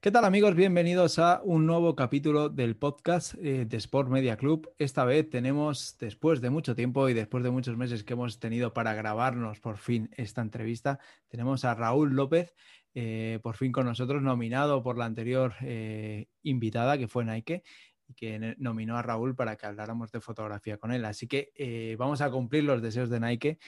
¿Qué tal amigos? Bienvenidos a un nuevo capítulo del podcast eh, de Sport Media Club. Esta vez tenemos, después de mucho tiempo y después de muchos meses que hemos tenido para grabarnos por fin esta entrevista, tenemos a Raúl López, eh, por fin con nosotros, nominado por la anterior eh, invitada que fue Nike y que nominó a Raúl para que habláramos de fotografía con él. Así que vamos a cumplir los deseos de Nike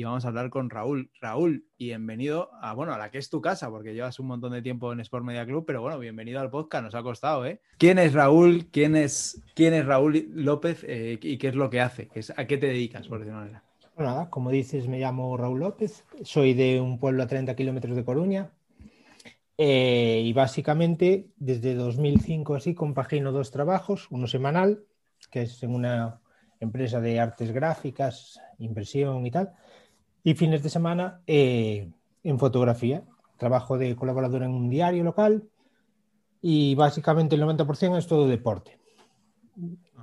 y vamos a hablar con Raúl. Raúl, bienvenido a, bueno, a la que es tu casa, porque llevas un montón de tiempo en Sport Media Club, pero bueno, bienvenido al podcast, nos ha costado, ¿eh? ¿Quién es Raúl? ¿Quién es, quién es Raúl López eh, y qué es lo que hace? ¿A qué te dedicas, por decirlo manera? nada, como dices, me llamo Raúl López, soy de un pueblo a 30 kilómetros de Coruña, eh, y básicamente desde 2005 así compagino dos trabajos, uno semanal, que es en una empresa de artes gráficas, impresión y tal, y fines de semana eh, en fotografía. Trabajo de colaborador en un diario local y básicamente el 90% es todo deporte.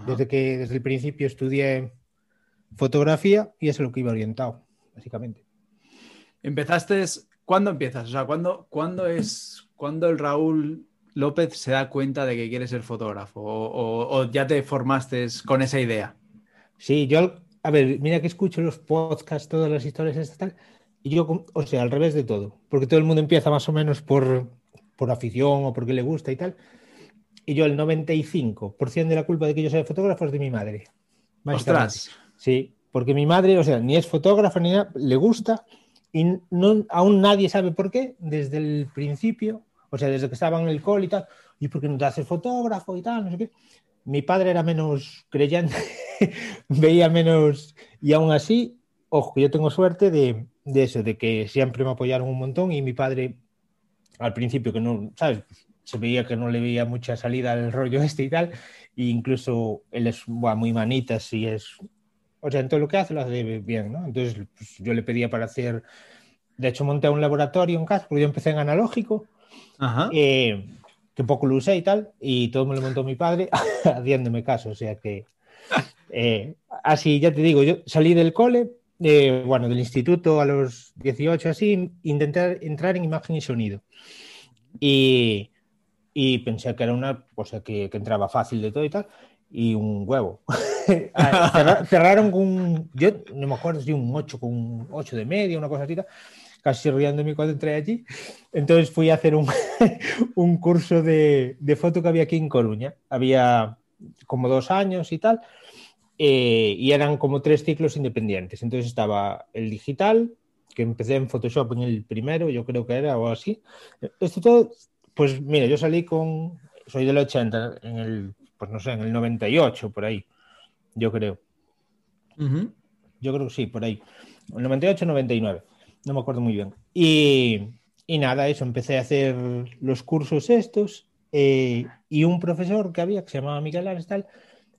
Desde que desde el principio estudié fotografía y eso es lo que iba orientado, básicamente. Empezaste, ¿cuándo empiezas? O sea, ¿cuándo, ¿cuándo es cuando el Raúl López se da cuenta de que quiere ser fotógrafo? ¿O, o ya te formaste con esa idea? Sí, yo a ver, mira que escucho los podcasts, todas las historias, estas tal, y yo, o sea, al revés de todo, porque todo el mundo empieza más o menos por, por afición o porque le gusta y tal, y yo el 95% de la culpa de que yo sea fotógrafo es de mi madre. ¡Ostras! Sí, porque mi madre, o sea, ni es fotógrafa ni nada, le gusta y no, aún nadie sabe por qué, desde el principio, o sea, desde que estaba en el col y tal, y por qué no te haces fotógrafo y tal, no sé qué. Mi padre era menos creyente veía menos. Y aún así, ojo, yo tengo suerte de, de, eso, de que siempre me apoyaron un montón y mi padre, al principio, que no, ¿sabes? Se veía que no le veía mucha salida al rollo este y tal, e incluso él es muy manitas y es. O sea, en todo lo que hace lo hace bien, ¿no? Entonces, pues, yo le pedía para hacer. De hecho, monté un laboratorio en casa, porque yo empecé en analógico. Eh, que poco lo usé y tal, y todo me lo montó mi padre haciéndome caso, o sea que eh, así, ya te digo, yo salí del cole, eh, bueno, del instituto a los 18, así, intenté entrar en imagen y sonido. Y, y pensé que era una cosa que, que, entraba fácil de todo y tal, y un huevo. Ah, cerraron con, yo no me acuerdo si un 8 con un 8 de media, una cosa así, casi riéndome cuando entré allí. Entonces fui a hacer un, un curso de, de foto que había aquí en Coruña. Había como dos años y tal. Eh, y eran como tres ciclos independientes. Entonces estaba el digital, que empecé en Photoshop en el primero, yo creo que era o así. Esto todo, pues mira, yo salí con, soy del 80, en el, pues no sé, en el 98, por ahí, yo creo. Yo creo que sí, por ahí. El 98, 99, no me acuerdo muy bien. Y, y nada, eso, empecé a hacer los cursos estos eh, y un profesor que había, que se llamaba Miguel Ares, tal,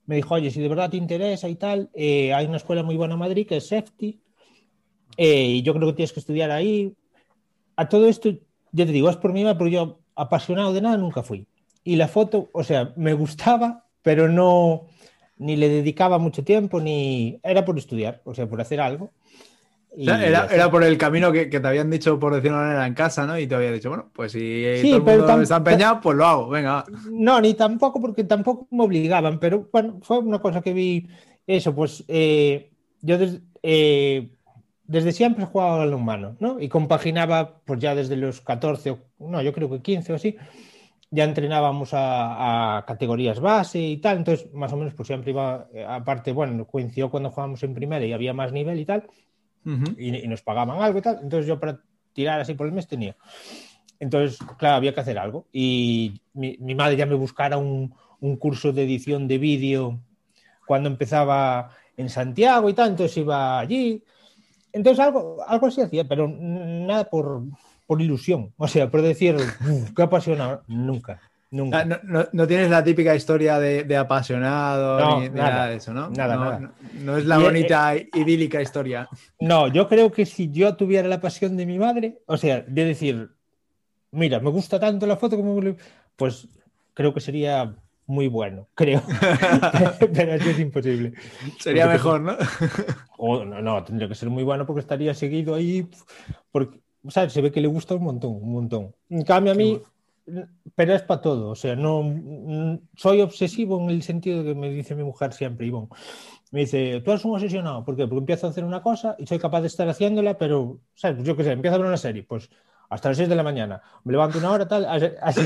me dijo, oye, si de verdad te interesa y tal, eh, hay una escuela muy buena en Madrid que es Safety, eh, y yo creo que tienes que estudiar ahí. A todo esto, ya te digo, es por mí, pero yo apasionado de nada nunca fui. Y la foto, o sea, me gustaba, pero no, ni le dedicaba mucho tiempo, ni era por estudiar, o sea, por hacer algo era, por el camino que, te habían dicho, por decirlo de manera, en casa, ¿no? Y te había dicho, bueno, pues si todo el mundo está empeñado, pues lo hago, venga. No, ni tampoco, porque tampoco me obligaban, pero bueno, fue una cosa que vi, eso, pues eh, yo eh, desde siempre he jugado al humano, ¿no? Y compaginaba, pues ya desde los 14, no, yo creo que 15 o así, ya entrenábamos a, a, categorías base y tal, entonces más o menos pues siempre iba, eh, aparte, bueno, coincidió cuando jugábamos en primera y había más nivel y tal, y, nos pagaban algo y tal. Entonces yo para tirar así por el mes tenía. Entonces, claro, había que hacer algo. Y mi, madre ya me buscara un, un, curso de edición de vídeo cuando empezaba en Santiago y tal, entonces iba allí. Entonces algo, algo así hacía, pero nada por, por ilusión. O sea, por decir, qué apasionado, nunca. Nunca. Ah, no, tienes la típica historia de, apasionado ni, nada, de eso, ¿no? Nada, nada. No es la bonita, eh, idílica historia. No, yo creo que si yo tuviera la pasión de mi madre, o sea, de decir, mira, me gusta tanto la foto como. Pues creo que sería muy bueno, creo. Pero eso es imposible. Sería mejor, ¿no? o, no, no, tendría que ser muy bueno porque estaría seguido ahí. Porque, o sea, se ve que le gusta un montón, un montón. En cambio, a mí pero es para todo. O sea, no soy obsesivo en el sentido que me dice mi mujer siempre, Ivonne. Me dice, tú eres un obsesionado. ¿Por qué? Porque empiezo a hacer una cosa y soy capaz de estar haciéndola, pero, ¿sabes? Pues yo qué sé, empiezo a ver una serie, pues hasta las 6 de la mañana. Me levanto una hora, tal, así.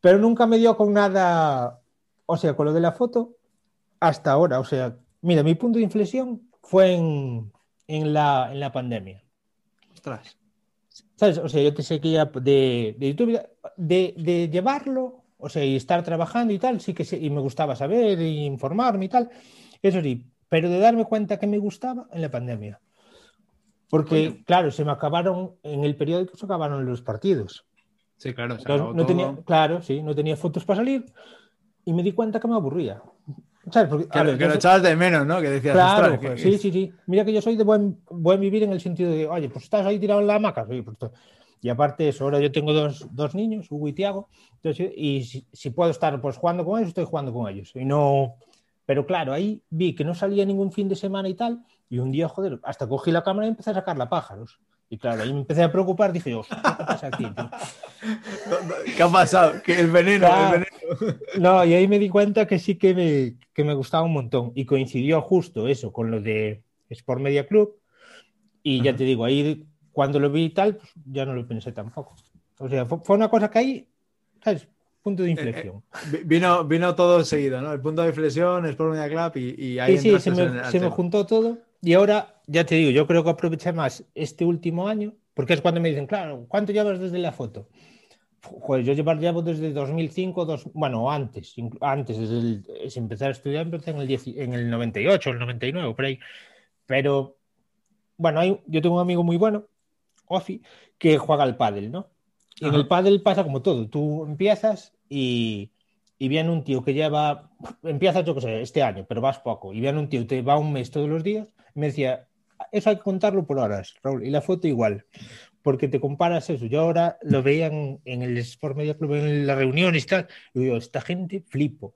Pero nunca me dio con nada, o sea, con lo de la foto, hasta ahora. O sea, mira, mi punto de inflexión fue en, en, la, en la pandemia. Ostras. ¿Sabes? O sea, yo te seguía de, de YouTube, de, de, llevarlo, o sea, y estar trabajando y tal, sí que sí, y me gustaba saber e informarme y tal, eso sí, pero de darme cuenta que me gustaba en la pandemia. Porque, Oye. claro, se me acabaron, en el periódico se acabaron los partidos. Sí, claro. Entonces, no tenía, claro, sí, no tenía fotos para salir y me di cuenta que me aburría. ¿Sabes? Porque, claro, ver, que lo soy... echabas de menos, ¿no? Que decías, claro, que... sí, sí, sí. Mira que yo soy de buen, buen vivir en el sentido de, oye, pues estás ahí tirado en la hamaca. Sí, pues, y aparte eso, ahora yo tengo dos, dos niños, Hugo y Tiago, entonces, y si, si, puedo estar pues jugando con ellos, estoy jugando con ellos. Y no... Pero claro, ahí vi que no salía ningún fin de semana y tal, y un día, joder, hasta cogí la cámara y empecé a sacarla pájaros. Y claro, ahí me empecé a preocupar, dije, ¿qué pasa aquí? Tío? ¿Qué ha pasado? Que el veneno, el veneno. No, y ahí me di cuenta que sí que me, que me gustaba un montón. Y coincidió justo eso con lo de Sport Media Club. Y ya te digo, ahí cuando lo vi y tal, pues ya no lo pensé tampoco. O sea, fue, fue una cosa que ahí, ¿sabes? Punto de inflexión. Eh, eh, vino, vino todo seguido, ¿no? El punto de inflexión, Sport Media Club y, y ahí. Sí, sí, se me, se me juntó todo. Y ahora, ya te digo, yo creo que aproveché más este último año, porque es cuando me dicen, claro, ¿cuánto llevas desde la foto? Pues yo llevar, llevo desde 2005, dos, bueno, antes, antes, desde el, desde empezar a estudiar, empecé en el, 10, en el 98, el 99, por ahí. Pero, bueno, hay, yo tengo un amigo muy bueno, Ofi, que juega al pádel, ¿no? Y Ajá. en el pádel pasa como todo, tú empiezas y, y viene un tío que lleva, empiezas yo que sé, este año, pero vas poco, y viene un tío que te va un mes todos los días, y me decía, eso hay que contarlo por horas, Raúl, y la foto igual, porque te comparas eso. Yo ahora lo veía en, en el Sport Media Club, en la reunión y tal, y digo, esta gente flipo,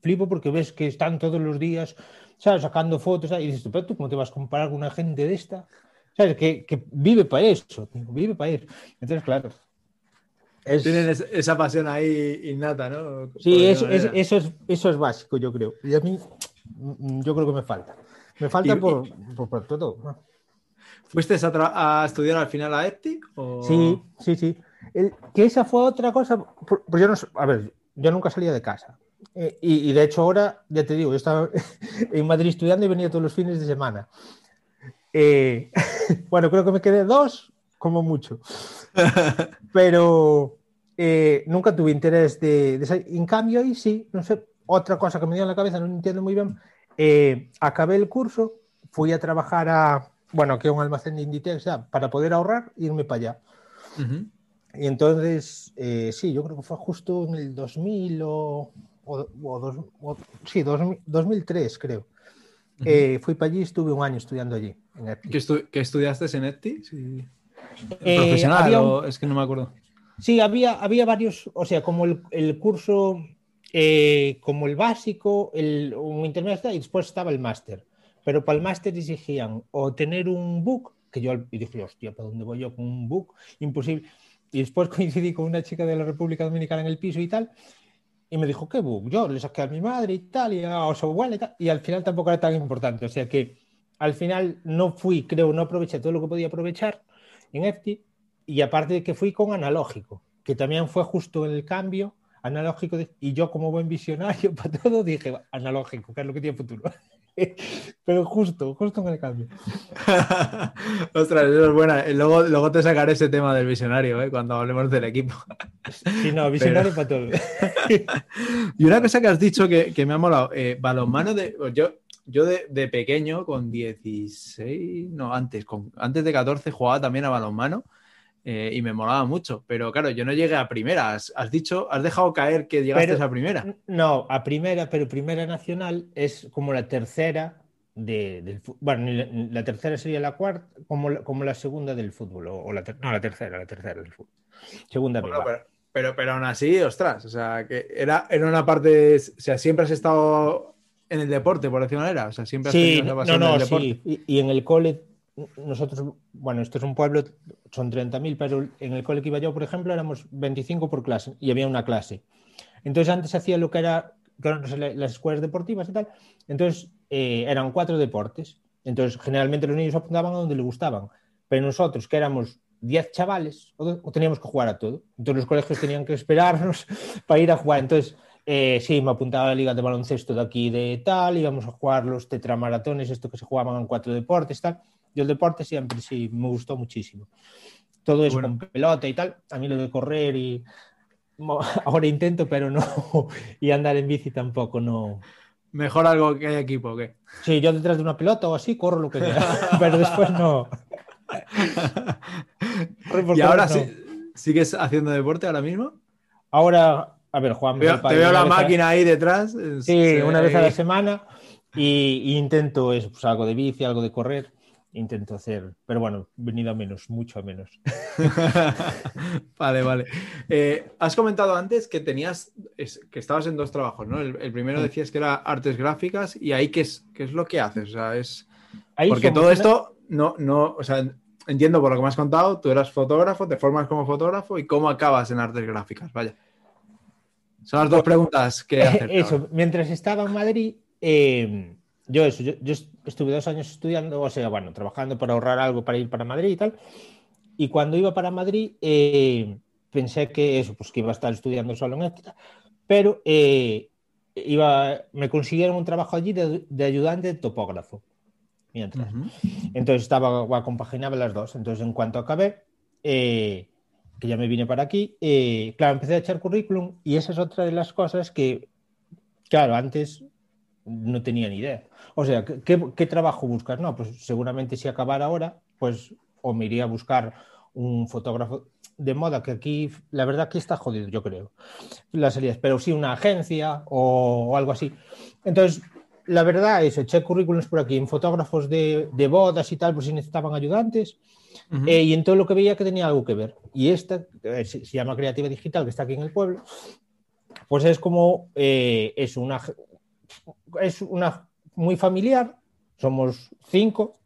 flipo porque ves que están todos los días, ¿sabes? Sacando fotos, ¿sabes? y dices, pero tú, ¿cómo te vas a comparar con una gente de esta? ¿Sabes? Que, que vive para eso, vive para eso. Entonces, claro, es... Tienen esa pasión ahí innata, ¿no? Sí, eso, es, eso, es, eso es básico, yo creo. Y a mí, yo creo que me falta. Me falta y, por, por, por, todo. ¿Fuiste a, a, estudiar al final a EPTIC? O... Sí, sí, sí. El, que esa fue otra cosa. Pues yo no A ver, yo nunca salía de casa. Eh, y, y, de hecho, ahora, ya te digo, yo estaba en Madrid estudiando y venía todos los fines de semana. Eh, bueno, creo que me quedé dos, como mucho. Pero eh, nunca tuve interés de, de, En cambio, ahí sí, no sé, otra cosa que me dio en la cabeza, no entiendo muy bien. Eh, acabé el curso, fui a trabajar a, bueno, que un almacén de Inditex ya, para poder ahorrar irme para allá. Uh -huh. Y entonces, eh, sí, yo creo que fue justo en el 2000 o, o, o, dos, o sí, 2000, 2003, creo. Uh -huh. eh, fui para allí y estuve un año estudiando allí. En ¿Qué, estu ¿Qué, estudiaste en EPTI? Sí. ¿Profesional un... o es que no me acuerdo? Sí, había, había varios, o sea, como el, el curso, eh, como el básico, el, un intermedio y después estaba el máster. Pero para el máster exigían o tener un book, que yo y dije, hostia, ¿para dónde voy yo con un book? Imposible. Y después coincidí con una chica de la República Dominicana en el piso y tal, y me dijo, ¿qué book? Yo le saqué a mi madre y tal, y a y tal, y al final tampoco era tan importante. O sea que al final no fui, creo, no aproveché todo lo que podía aprovechar en EFTI, y aparte de que fui con analógico, que también fue justo el cambio analógico, y yo como buen visionario para todo dije, analógico, que es lo que tiene futuro. Pero justo, justo en el cambio. Ostras, eso es buena. Luego, luego te sacaré ese tema del visionario, ¿eh? cuando hablemos del equipo. Sí, no, visionario Pero... para todo. y una cosa que has dicho que, que me ha molado, eh, balonmano de. Yo, yo de, de, pequeño, con 16, no, antes, con, antes de 14, jugaba también a balonmano. Eh, y me molaba mucho, pero claro, yo no llegué a primera. Has, has dicho, has dejado caer que llegaste pero, a primera. No, a primera, pero primera nacional es como la tercera de, del Bueno, la, tercera sería la cuarta, como la, como la segunda del fútbol, o, o la ter no, la tercera, la tercera del fútbol. Segunda bueno, pero, pero, pero, aún así, ostras, o sea, que era, era una parte, o sea, siempre has estado en el deporte, por decir manera, o sea, siempre has sí, tenido esa pasión no, no, en el deporte. Sí. Y, y, en el cole nosotros, bueno, esto es un pueblo, son 30.000, pero en el cole que iba yo, por ejemplo, éramos 25 por clase y había una clase. Entonces antes hacía lo que era las escuelas deportivas y tal. Entonces eh, eran cuatro deportes. Entonces generalmente los niños apuntaban a donde les gustaban. Pero nosotros, que éramos 10 chavales, o, teníamos que jugar a todo. Entonces los colegios tenían que esperarnos para ir a jugar. Entonces, eh, sí, me apuntaba a la liga de baloncesto de aquí de tal, íbamos a jugar los tetramaratones, esto que se jugaban en cuatro deportes, tal. Yo el deporte siempre sí me gustó muchísimo. Todo eso con pelota y tal. A mí lo de correr y ahora intento, pero no. y andar en bici tampoco, no. Mejor algo que hay equipo, ¿qué? Sí, yo detrás de una pelota o así corro lo que quiera, pero después no. ¿Y ahora sigues haciendo deporte ahora mismo? Ahora, a ver, Juan. te veo la máquina ahí detrás. Sí, una vez a la semana y, intento eso, pues algo de bici, algo de correr intento hacer, pero bueno, venido a menos, mucho a menos. vale, vale. Eh, has comentado antes que tenías, que estabas en dos trabajos, ¿no? El, primero decías que era artes gráficas y ahí qué es, qué es lo que haces, o sea, es... Porque todo esto, no, no, o sea, entiendo por lo que me has contado, tú eras fotógrafo, te formas como fotógrafo y cómo acabas en artes gráficas, vaya. Son las dos preguntas que hacer. Eso, mientras estaba en Madrid, eh, yo eso, yo, estuve dos años estudiando, o sea, bueno, trabajando para ahorrar algo para ir para Madrid y tal. Y cuando iba para Madrid, eh, pensé que eso, pues que iba a estar estudiando solo en ética, pero eh, iba, me consiguieron un trabajo allí de, ayudante de topógrafo. Mientras. Entonces estaba, compaginaba las dos. Entonces, en cuanto acabé, eh, que ya me vine para aquí, claro, empecé a echar currículum y esa es otra de las cosas que, claro, antes no tenía ni idea. O sea, ¿qué, trabajo buscas? No, pues seguramente si acabara ahora, pues o me iría a buscar un fotógrafo de moda, que aquí, la verdad que está jodido, yo creo, las salidas, pero sí una agencia o, algo así. Entonces, la verdad es, eché currículums por aquí en fotógrafos de, bodas y tal, por si necesitaban ayudantes, eh, y en todo lo que veía que tenía algo que ver. Y esta, eh, se, llama Creativa Digital, que está aquí en el pueblo, pues es como, eh, es una, es una muy familiar, somos cinco,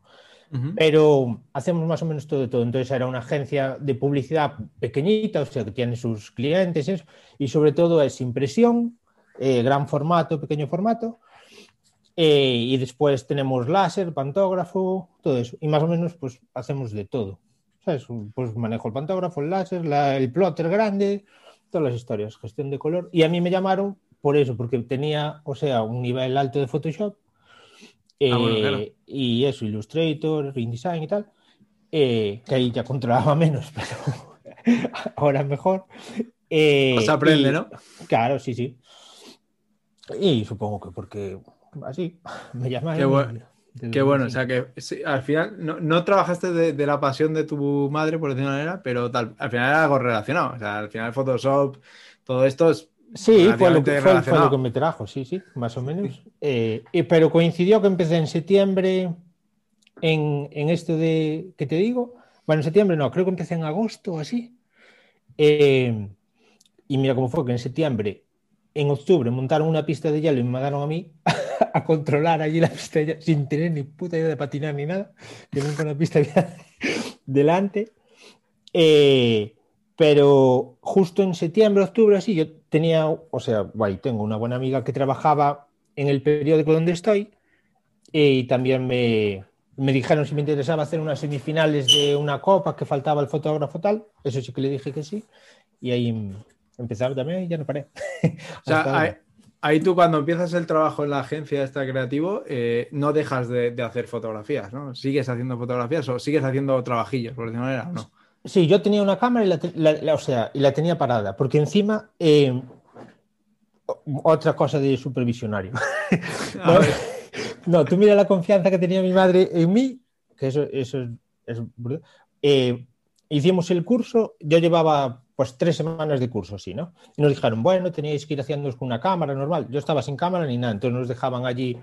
pero hacemos más o menos todo, todo. Entonces era una agencia de publicidad pequeñita, o sea, que tiene sus clientes y sobre todo es impresión, eh, gran formato, pequeño formato. Eh, y después tenemos láser, pantógrafo, todo eso. Y más o menos pues hacemos de todo. Pues manejo el pantógrafo, el láser, el plotter grande, todas las historias, gestión de color. Y a mí me llamaron por eso, porque tenía, o sea, un nivel alto de Photoshop ah, eh, y eso, Illustrator, InDesign y tal, eh, que ahí ya controlaba menos, pero ahora mejor. Eh, pues aprende, ¿no? Claro, sí, sí. Y supongo que porque así me llamaron. Qué bueno. Qué bueno, o sea que al final no, trabajaste de, la pasión de tu madre, por decirlo de manera, pero tal, al final era algo relacionado. O sea, al final Photoshop, todo esto es Sí, fue lo, que, fue, lo, que, me trajo, sí, sí, más o menos. Eh, pero coincidió que empecé en septiembre en, esto de, ¿qué te digo? Bueno, en septiembre no, creo que empecé en agosto o así. Eh, y mira cómo fue que en septiembre, en octubre, montaron una pista de hielo y me mandaron a mí a controlar allí la pista de hielo sin tener ni puta idea de patinar ni nada, que nunca una pista delante. Eh, pero justo en septiembre, octubre, así, yo tenía, o sea, guay, tengo una buena amiga que trabajaba en el periódico donde estoy y también me, me dijeron si me interesaba hacer unas semifinales de una copa que faltaba el fotógrafo tal. Eso sí que le dije que sí. Y ahí empezaba también y ya no paré. o sea, ahí, tú cuando empiezas el trabajo en la agencia esta creativo, eh, no dejas de, hacer fotografías, ¿no? ¿Sigues haciendo fotografías o sigues haviendo trabajillos, por decirlo manera, no? Sí, yo tenía una cámara y la, o sea, y la tenía parada, porque encima, eh, otra cosa de supervisionario. no, tú mira la confianza que tenía mi madre en mí, que eso, eso es... Eh, hicimos el curso, yo llevaba pues tres semanas de curso, sí, ¿no? Y nos dijeron, bueno, teníais que ir haciéndoos con una cámara normal. Yo estaba sin cámara ni nada, entonces nos dejaban allí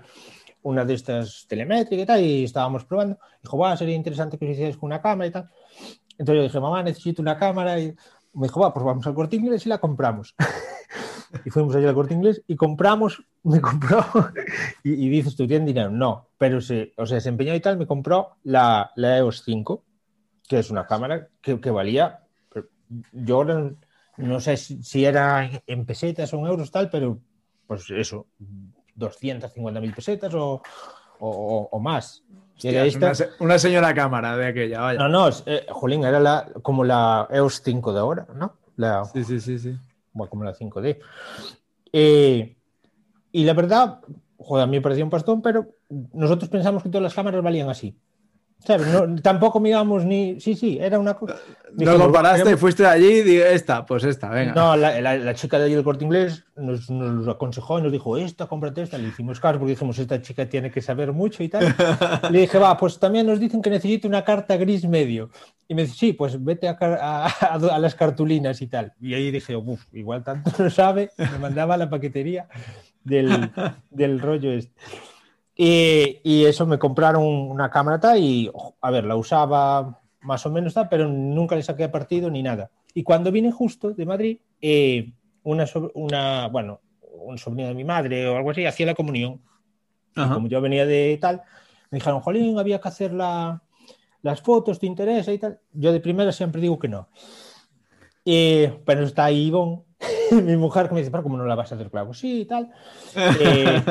una de estas telemétricas y tal, y estábamos probando. Dijo, bueno, sería interesante que os hicierais con una cámara y tal. Entonces yo dije, mamá, necesito una cámara. Y me dijo, va, pues vamos al corte inglés y la compramos. y fuimos allí al corte inglés y compramos, me compró, y, y dices, ¿tú tienes dinero? No, pero se, o sea, se empeñó y tal, me compró la, la EOS 5, que es una cámara que, que valía, yo no, no sé si, si, era en pesetas o en euros tal, pero pues eso, 250 mil pesetas o, o, o más. Hostia, esta... una, una, señora cámara de aquella, vaya. No, no, eh, Jolín, era la, como la EOS 5 de ahora, ¿no? La, sí, sí, sí, sí. Bueno, como la 5D. Eh, y la verdad, joder, a mí me pareció un pastón, pero nosotros pensamos que todas las cámaras valían así. ¿Sabes? No, tampoco miramos ni. Sí, sí, era una cosa. No comparaste, era... fuiste allí y esta, pues esta, venga. No, la, la, la chica de allí del corte inglés nos, nos, aconsejó y nos dijo, esta, cómprate esta. Le hicimos caso porque dijimos, esta chica tiene que saber mucho y tal. Le dije, va, pues también nos dicen que necesito una carta gris medio. Y me dice, sí, pues vete a, a, a las cartulinas y tal. Y ahí dije, uff, igual tanto no sabe. Me mandaba a la paquetería del, del rollo este. Y, y, eso me compraron una cámara tal y, a ver, la usaba más o menos tal, pero nunca le saqué partido ni nada. Y cuando vine justo de Madrid, eh, una, una, bueno, un sobrino de mi madre o algo así hacía la comunión. Como yo venía de tal, me dijeron, Jolín, había que hacer la, las fotos, ¿te interesa y tal? Yo de primera siempre digo que no. Eh, pero está ahí Ivonne, mi mujer que me dice, pero ¿cómo no la vas a hacer? Claro, sí y tal. Eh,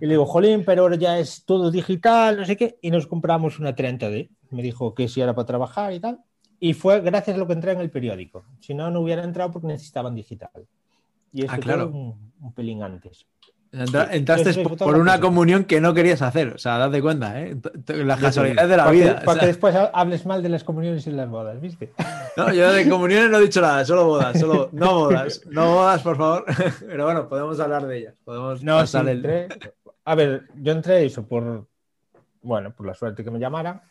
y le digo, jolín, pero ahora ya es todo digital, no sé qué. Y nos compramos una 30D. Me dijo que si era para trabajar y tal. Y fue gracias a lo que entré en el periódico. Si no, no hubiera entrado porque necesitaban digital. Y eso ah, claro. un, un pelín antes. Entra, entraste sí, por una comunión que no querías hacer, o sea, date cuenta, ¿eh? Las casualidades de la para vida. Que, para o sea... que después hables mal de las comuniones y las bodas, ¿viste? No, yo de comuniones no he dicho nada, solo bodas, solo no bodas, no bodas, por favor. Pero bueno, podemos hablar de ellas. Podemos no, sí, el... entré... A ver, yo entré eso por, bueno, por la suerte que me llamaran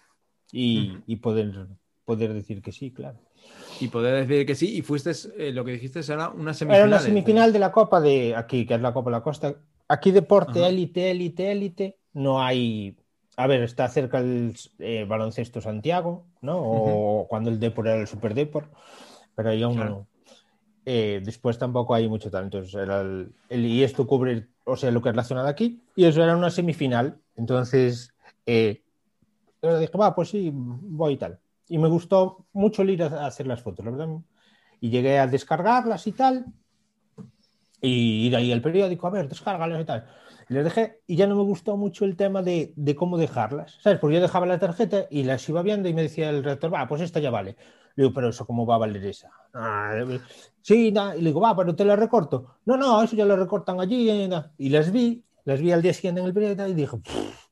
y, mm. y poder, poder decir que sí, claro. Y poder decir que sí, y fuiste, eh, lo que dijiste era una semifinal. Era una semifinal de la Copa de aquí, que es la Copa de la Costa. Aquí deporte élite, élite, élite, no hay... A ver, está cerca el eh, baloncesto Santiago, ¿no? O uh -huh. cuando el Depor era el Super Depor, pero ahí aún claro. no. Eh, después tampoco hay mucho talento. Era el, el, y esto cubre, o sea, lo que es la zona de aquí, y eso era una semifinal. Entonces, eh, yo dije, va, pues sí, voy y tal y me gustó mucho el ir a hacer las fotos, la verdad. Y llegué a descargarlas y tal, y ir ahí al periódico, a ver, descárgalas y tal. Y les dejé, y ya no me gustó mucho el tema de, de, cómo dejarlas, ¿sabes? Porque yo dejaba la tarjeta y las iba viendo y me decía el rector, va, pues esta ya vale. Le digo, pero eso, ¿cómo va a valer esa? Ah, sí, nah. y le digo, va, pero te la recorto. No, no, eso ya lo recortan allí. Y las vi, las vi al día siguiente en el periódico y dije,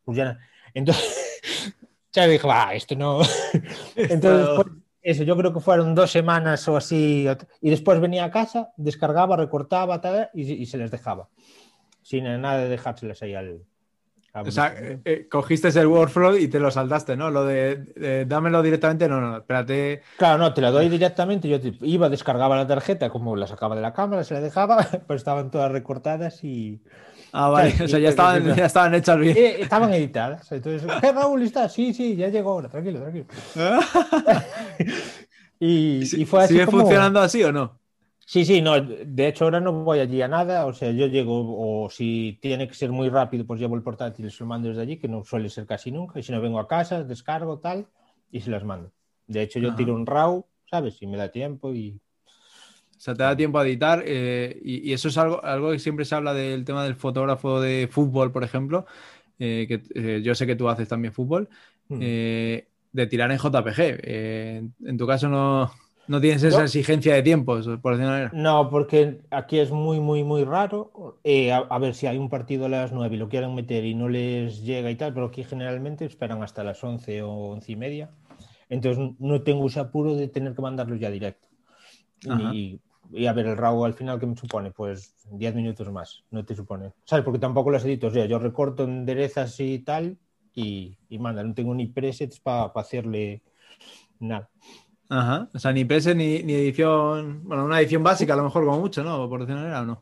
pues ya. Entonces ya dije, va, esto no. Entonces, eso, yo creo que fueron dos semanas o así. Y después venía a casa, descargaba, recortaba tal, y, y se les dejaba. Sin nada de dejárselas ahí al. O sea, eh, cogiste el workflow y te lo saltaste, ¿no? Lo de, dámelo directamente, no, no, espérate. Claro, no, te lo doy directamente. Yo te, iba, descargaba la tarjeta, como la sacaba de la cámara, se la dejaba, pero estaban todas recortadas y. Ah, vale, o sea, ya estaban, ya estaban hechas bien. Eh, estaban editadas. Entonces, ¿qué Raúl está? Sí, sí, ya llegó ahora, tranquilo, tranquilo. y, y, fue así. ¿Sigue como... funcionando así o no? Sí, sí, no, de hecho ahora no voy allí a nada, o sea, yo llego, o si tiene que ser muy rápido, pues llevo el portátil y se lo mando desde allí, que no suele ser casi nunca, y si no vengo a casa, descargo tal, y se las mando. De hecho, yo Ajá. tiro un RAW, ¿sabes? Si me da tiempo y sea, te da tiempo a editar eh, y, y, eso es algo, algo que siempre se habla del tema del fotógrafo de fútbol, por ejemplo, eh, que eh, yo sé que tú haces también fútbol, mm. de tirar en JPG. en tu caso no, no tienes esa ¿No? exigencia de tiempos, por decirlo manera. No, porque aquí es muy, muy, muy raro. A, a, ver si hay un partido a las 9 y lo quieren meter y no les llega y tal, pero aquí generalmente esperan hasta las 11 o 11 y media. Entonces no tengo ese apuro de tener que mandarlos ya directo. Y, y, a ver, el RAW al final, ¿qué me supone? Pues 10 minutos más, no te supone. ¿Sabes? Porque tampoco las edito. O sea, yo recorto enderezas y tal y, y manda, no tengo ni presets para pa hacerle nada. Ajá, o sea, ni presets ni, ni, edición, bueno, una edición básica a lo mejor como mucho, ¿no? Por decirlo manera, ¿o no?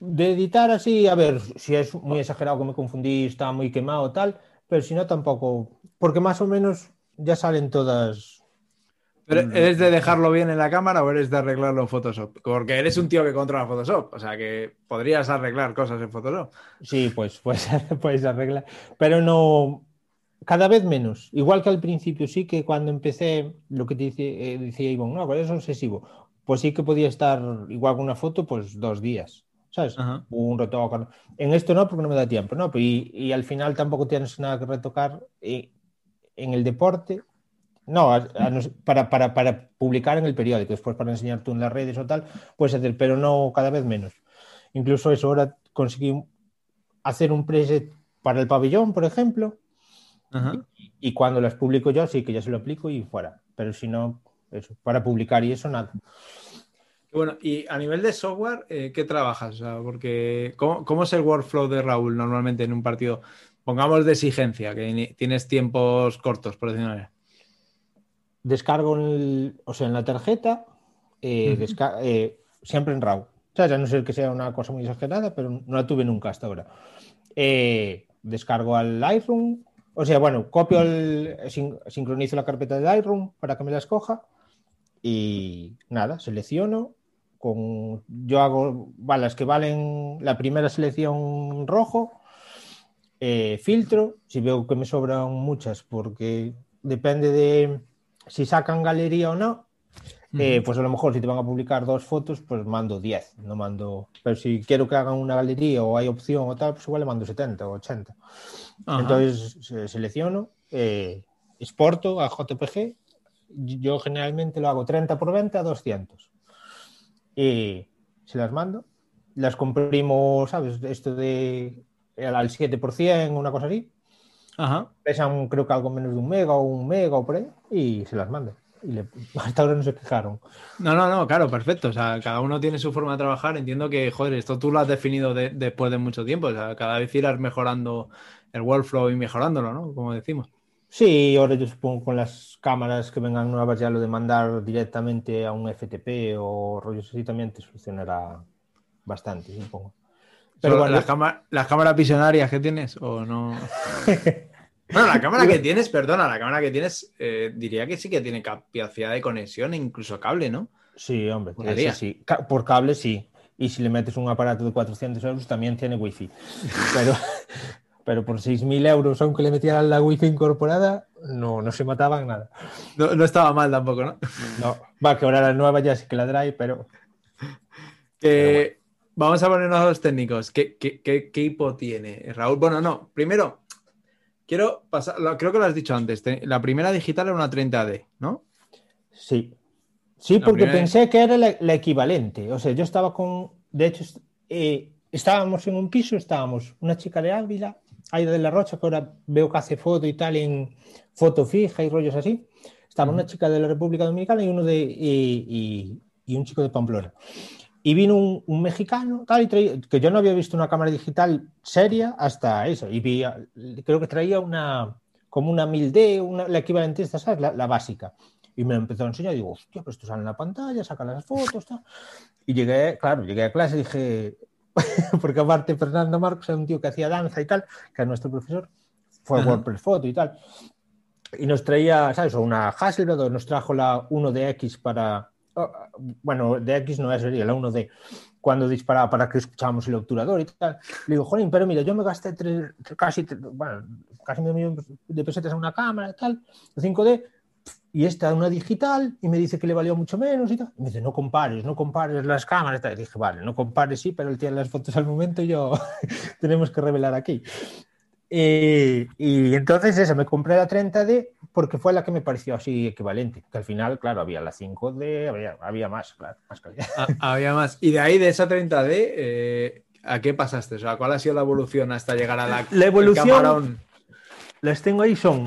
De editar así, a ver, si es muy exagerado que me confundí, está muy quemado tal, pero si no tampoco, porque más o menos ya salen todas ¿Pero ¿Eres de dejarlo bien en la cámara o eres de arreglarlo en Photoshop? Porque eres un tío que controla Photoshop, o sea que podrías arreglar cosas en Photoshop. Sí, pues pues puedes arreglar, pero no cada vez menos. Igual que al principio sí que cuando empecé, lo que te dice, eh, decía Ivonne, no, pues es obsesivo. Pues sí que podía estar igual con una foto, pues dos días. ¿sabes? Un retoque. En esto no, porque no me da tiempo, ¿no? Y, y al final tampoco tienes nada que retocar. Y en el deporte, no, para, para, para, publicar en el periódico, después para enseñar tú en las redes o tal, puedes hacer, pero no cada vez menos. Incluso eso, ahora conseguí hacer un preset para el pabellón, por ejemplo, y, y, cuando las publico yo, sí que ya se lo aplico y fuera. Pero si no, eso, para publicar y eso, nada. Bueno, y a nivel de software, eh, ¿qué trabajas? porque, ¿cómo, es el workflow de Raúl normalmente en un partido? Pongamos de exigencia, que tienes tiempos cortos, por decirlo Descargo, o sea, en la tarjeta, eh, eh, siempre en RAW. O sea, ya no sé que sea una cosa muy exagerada, pero no la tuve nunca hasta ahora. descargo al Lightroom, o sea, bueno, copio el, sincronizo la carpeta de Lightroom para que me la escoja y nada, selecciono, yo hago balas que valen la primera selección rojo, eh, filtro, si veo que me sobran muchas, porque depende de si sacan galería o no, eh, pues a lo mejor si te van a publicar dos fotos, pues mando 10, no mando, pero si quiero que hagan una galería o hay opción o tal, pues igual le mando 70 o 80. Entonces selecciono, eh, exporto a JPG, yo generalmente lo hago 30 por 20 a 200 y se las mando. Las comprimo, ¿sabes? Esto de al 7%, una cosa así. Ajá. Pesan creo que algo menos de un mega o un mega o por ahí y se las mando. Y hasta ahora no se quejaron. No, no, no, claro, perfecto. O sea, cada uno tiene su forma de trabajar. Entiendo que, joder, esto tú lo has definido después de mucho tiempo. O sea, cada vez irás mejorando el workflow y mejorándolo, ¿no? Como decimos. Sí, ahora yo supongo con las cámaras que vengan nuevas ya lo de mandar directamente a un FTP o rollos así también te solucionará bastante, supongo. Pero bueno, las, las cámaras visionarias que tienes o no. bueno, la cámara que tienes, perdona, la cámara que tienes, eh, diría que sí que tiene capacidad de conexión e incluso cable, ¿no? Sí, hombre, sí. Por cable sí. Y si le metes un aparato de 400 euros también tiene wifi. Pero, pero por 6.000 euros, aunque le metieran la wifi incorporada, no, no se mataban nada. No, estaba mal tampoco, ¿no? No, va, que ahora la nueva ya sí que la trae, pero... Vamos a ponernos a los técnicos. ¿Qué, qué, qué, hipo tiene Raúl? Bueno, no, primero, quiero pasar, creo que lo has dicho antes, la primera digital era una 30D, ¿no? Sí. Sí, porque pensé que era la, equivalente. O sea, yo estaba con, de hecho, eh, estábamos en un piso, estábamos una chica de Ávila Aida de la Rocha, que ahora veo que hace foto y tal en foto fija y rollos así. Estaba una chica de la República Dominicana y uno de y, un chico de Pamplona. Y vino un, mexicano, tal, y que yo no había visto una cámara digital seria hasta eso. Y vi, creo que traía una como una 1000D, una, la equivalente esta, ¿sabes? La, básica. Y me empezó a enseñar y digo, hostia, pues esto sale en la pantalla, saca las fotos, tal. Y llegué, claro, llegué a clase y dije, porque aparte Fernando Marcos era un tío que hacía danza y tal, que era nuestro profesor, fue a WordPress Photo y tal. Y nos traía, ¿sabes? Una Hasselblad, nos trajo la 1DX para. Oh, bueno, DX no sería la 1D, cuando disparaba para que escuchábamos el obturador y tal. Le digo, Jolín, pero mira, yo me gasté tres, casi, bueno, casi medio millón de pesetas en una cámara y tal, 5D, y esta una digital y me dice que le valió mucho menos y tal. me dice, no compares, no compares las cámaras. Y dije, vale, no compares, sí, pero él tiene las fotos al momento y yo tenemos que revelar aquí. Y entonces eso, me compré la 30D porque fue la que me pareció así equivalente. Que al final, claro, había la 5D, había, había más, claro, más calidad. Ah, había más. Y de ahí, de esa 30D, eh, ¿a qué pasaste? O sea, ¿cuál ha sido la evolución hasta llegar a la, la evolución? Las tengo ahí, son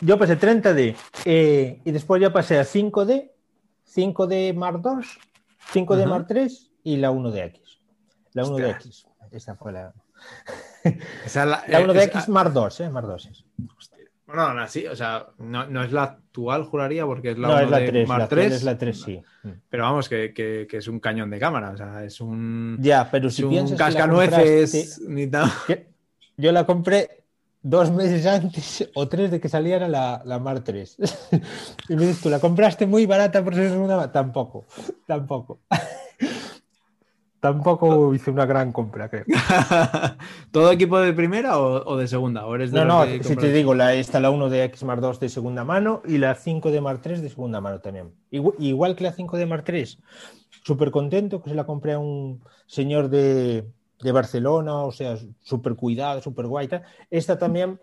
yo pasé 30D eh, y después ya pasé a 5D, 5D Mark 2, 5D Mark 3 y la 1DX. La 1DX. Esta fue la. la, 1DX Mark 2, ¿eh? Mark 2 es. Bueno, no, sí, o sea, no, no, es la actual, juraría, porque es la, no, es la 3, Mark la 3. Es la 3, sí. Pero vamos, que, que, que, es un cañón de cámara, o sea, es un. Ya, pero si es un cascanueces, ni tal. Yo la compré dos meses antes o tres de que saliera la, la Mar 3. y me dices, ¿tú la compraste muy barata por ser segunda mano? Tampoco, tampoco. Tampoco hice una gran compra, creo. ¿Todo equipo de primera o, de segunda? ¿O eres no, no, si te digo, la, está la 1 de X Mar 2 de segunda mano y la 5 de Mar 3 de segunda mano también. Igual, que la 5 de Mar 3, súper contento que se la compré a un señor de, de Barcelona, o sea, súper cuidado, súper guay. Esta también,